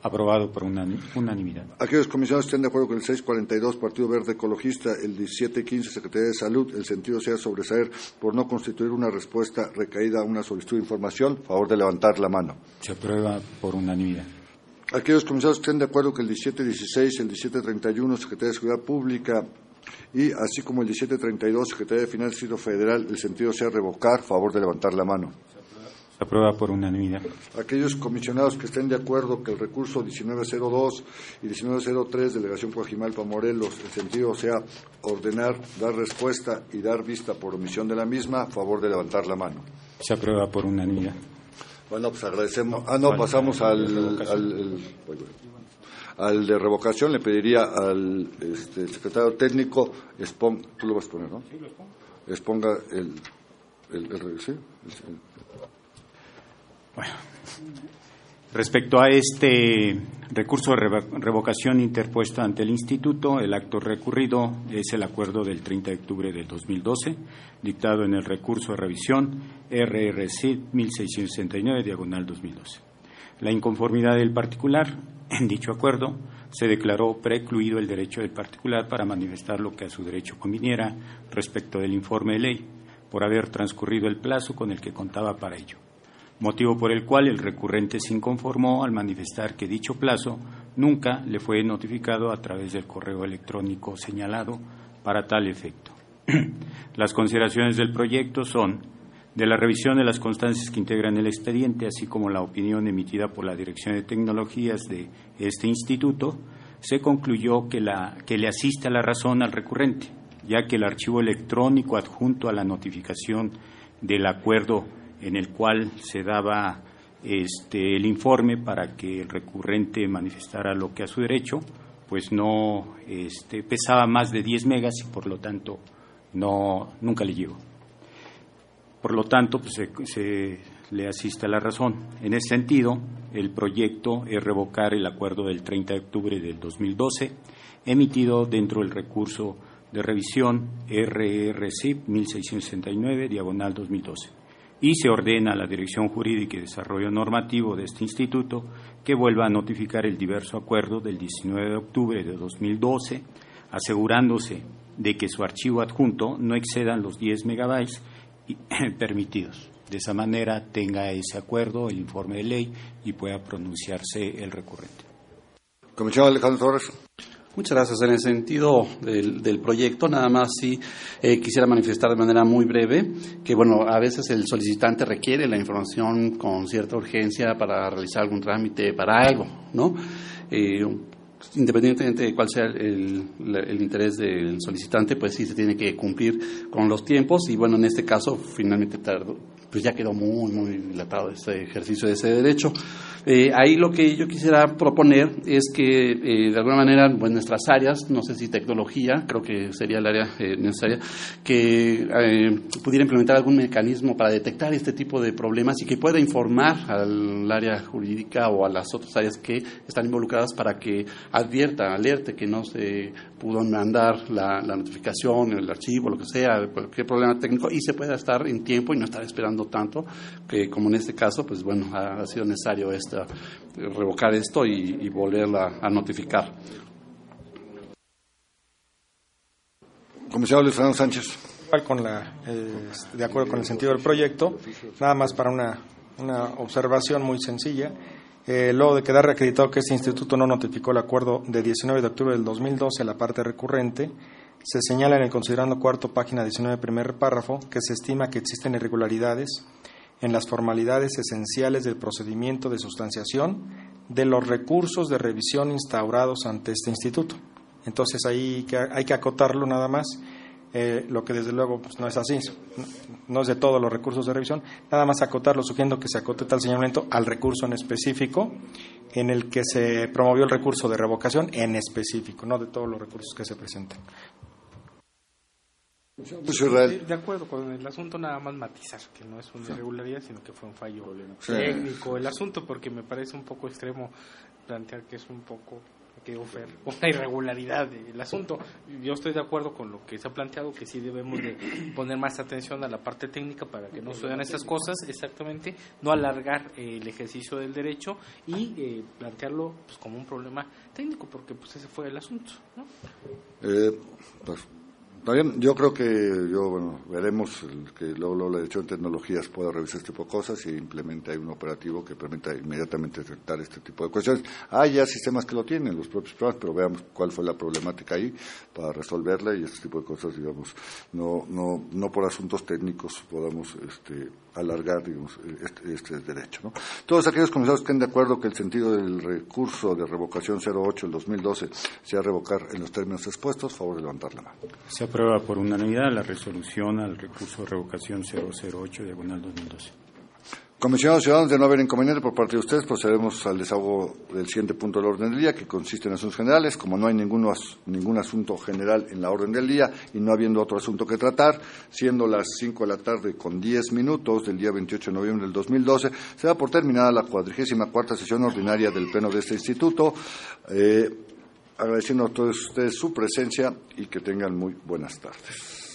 Aprobado por unanimidad. Aquellos comisionados que estén de acuerdo con el 642 Partido Verde Ecologista, el 1715 Secretaría de Salud, el sentido sea sobreser por no constituir una respuesta recaída a una solicitud de información, favor de levantar la mano. Se aprueba por unanimidad. Aquellos comisados que estén de acuerdo que el 1716, el 1731 Secretaría de Seguridad Pública y así como el 1732 Secretaría de Finanzas Distrito Federal, el sentido sea revocar, favor de levantar la mano. Se aprueba por unanimidad. Aquellos comisionados que estén de acuerdo que el recurso 1902 y 1903, Delegación Coajimalpa Morelos, el sentido sea ordenar, dar respuesta y dar vista por omisión de la misma, favor de levantar la mano. Se aprueba por unanimidad. Bueno, pues agradecemos. Ah, no, pasamos al, al, al de revocación. Le pediría al este, secretario técnico, expon, tú lo vas a poner, ¿no? Sí, lo expongo. Exponga el, el, el, ¿sí? el bueno, respecto a este recurso de revocación interpuesto ante el Instituto, el acto recurrido es el acuerdo del 30 de octubre del 2012, dictado en el recurso de revisión RRC 1669, diagonal 2012. La inconformidad del particular en dicho acuerdo se declaró precluido el derecho del particular para manifestar lo que a su derecho conviniera respecto del informe de ley, por haber transcurrido el plazo con el que contaba para ello motivo por el cual el recurrente se inconformó al manifestar que dicho plazo nunca le fue notificado a través del correo electrónico señalado para tal efecto. Las consideraciones del proyecto son de la revisión de las constancias que integran el expediente, así como la opinión emitida por la Dirección de Tecnologías de este instituto, se concluyó que, la, que le asiste la razón al recurrente, ya que el archivo electrónico adjunto a la notificación del acuerdo en el cual se daba este, el informe para que el recurrente manifestara lo que a su derecho, pues no este, pesaba más de 10 megas y por lo tanto no, nunca le llegó. Por lo tanto, pues se, le asiste a la razón. En ese sentido, el proyecto es revocar el acuerdo del 30 de octubre del 2012, emitido dentro del recurso de revisión RRCIP 1669, diagonal 2012 y se ordena a la Dirección Jurídica y Desarrollo Normativo de este instituto que vuelva a notificar el diverso acuerdo del 19 de octubre de 2012, asegurándose de que su archivo adjunto no excedan los 10 megabytes permitidos. De esa manera tenga ese acuerdo, el informe de ley y pueda pronunciarse el recurrente. Comisionado Alejandro Torres. Muchas gracias. En el sentido del, proyecto, nada más sí eh, quisiera manifestar de manera muy breve que, bueno, a veces el solicitante requiere la información con cierta urgencia para realizar algún trámite para algo, ¿no? Eh, independientemente de cuál sea el, interés del solicitante, pues sí se tiene que cumplir con los tiempos y bueno, en este caso finalmente tardó, pues ya quedó muy, muy dilatado ese ejercicio de ese derecho. Eh, ahí lo que yo quisiera proponer es que, eh, de alguna manera, pues nuestras áreas, no sé si tecnología, creo que sería el área eh, necesaria, que pudiera implementar algún mecanismo para detectar este tipo de problemas y que pueda informar al área jurídica o a las otras áreas que están involucradas para que advierta, alerte que no se pudo mandar la, la notificación, el archivo, lo que sea, cualquier problema técnico y se pueda estar en tiempo y no estar esperando tanto, que como en este caso, pues bueno, ha, ha sido necesario esta revocar esto y, volverla a notificar. Comisario Luis Fernando Sánchez. Con la, de acuerdo con el sentido del proyecto, nada más para una, una observación muy sencilla. Eh, luego de quedar reacreditado que este instituto no notificó el acuerdo de 19 de octubre del 2012, la parte recurrente, se señala en el considerando cuarto, página 19, primer párrafo, que se estima que existen irregularidades en las formalidades esenciales del procedimiento de sustanciación de los recursos de revisión instaurados ante este instituto. Entonces ahí hay que acotarlo nada más, eh, lo que desde luego pues, no es así, no, es de todos los recursos de revisión, nada más acotarlo, sugiriendo que se acote tal señalamiento al recurso en específico en el que se promovió el recurso de revocación en específico, no de todos los recursos que se presentan. De acuerdo con el asunto, nada más matizar que no es una irregularidad, sino que fue un fallo técnico el asunto, porque me parece un poco extremo plantear que es un poco que una irregularidad del asunto. Yo estoy de acuerdo con lo que se ha planteado, que sí debemos de poner más atención a la parte técnica para que no sucedan estas cosas, exactamente, no alargar eh, el ejercicio del derecho y eh, plantearlo pues, como un problema técnico, porque pues ese fue el asunto. ¿no? Eh, pues yo creo que yo, bueno, veremos que luego, la Dirección de Tecnologías pueda revisar este tipo de cosas y implemente un operativo que permita inmediatamente detectar este tipo de cuestiones. Hay ya sistemas que lo tienen, los propios programas, pero veamos cuál fue la problemática ahí para resolverla y este tipo de cosas, digamos, no, no, no por asuntos técnicos podamos este, alargar este, este derecho. Todos aquellos comisarios que estén de acuerdo que el sentido del recurso de revocación 08 del 2012 sea revocar en los términos expuestos, favor de levantar la mano. Se aprueba por unanimidad la resolución al recurso de revocación 008 diagonal 2012. Comisionados ciudadanos, de no haber inconveniente por parte de ustedes, procedemos al desahogo del siguiente punto del orden del día, que consiste en asuntos generales. Como no hay ningún, ningún asunto general en la orden del día y no habiendo otro asunto que tratar, siendo las 5 de la tarde con 10 minutos del día 28 de noviembre del 2012, se da por terminada la cuadrigésima cuarta sesión ordinaria del Pleno de este Instituto. Eh, agradeciendo a todos ustedes su presencia y que tengan muy buenas tardes.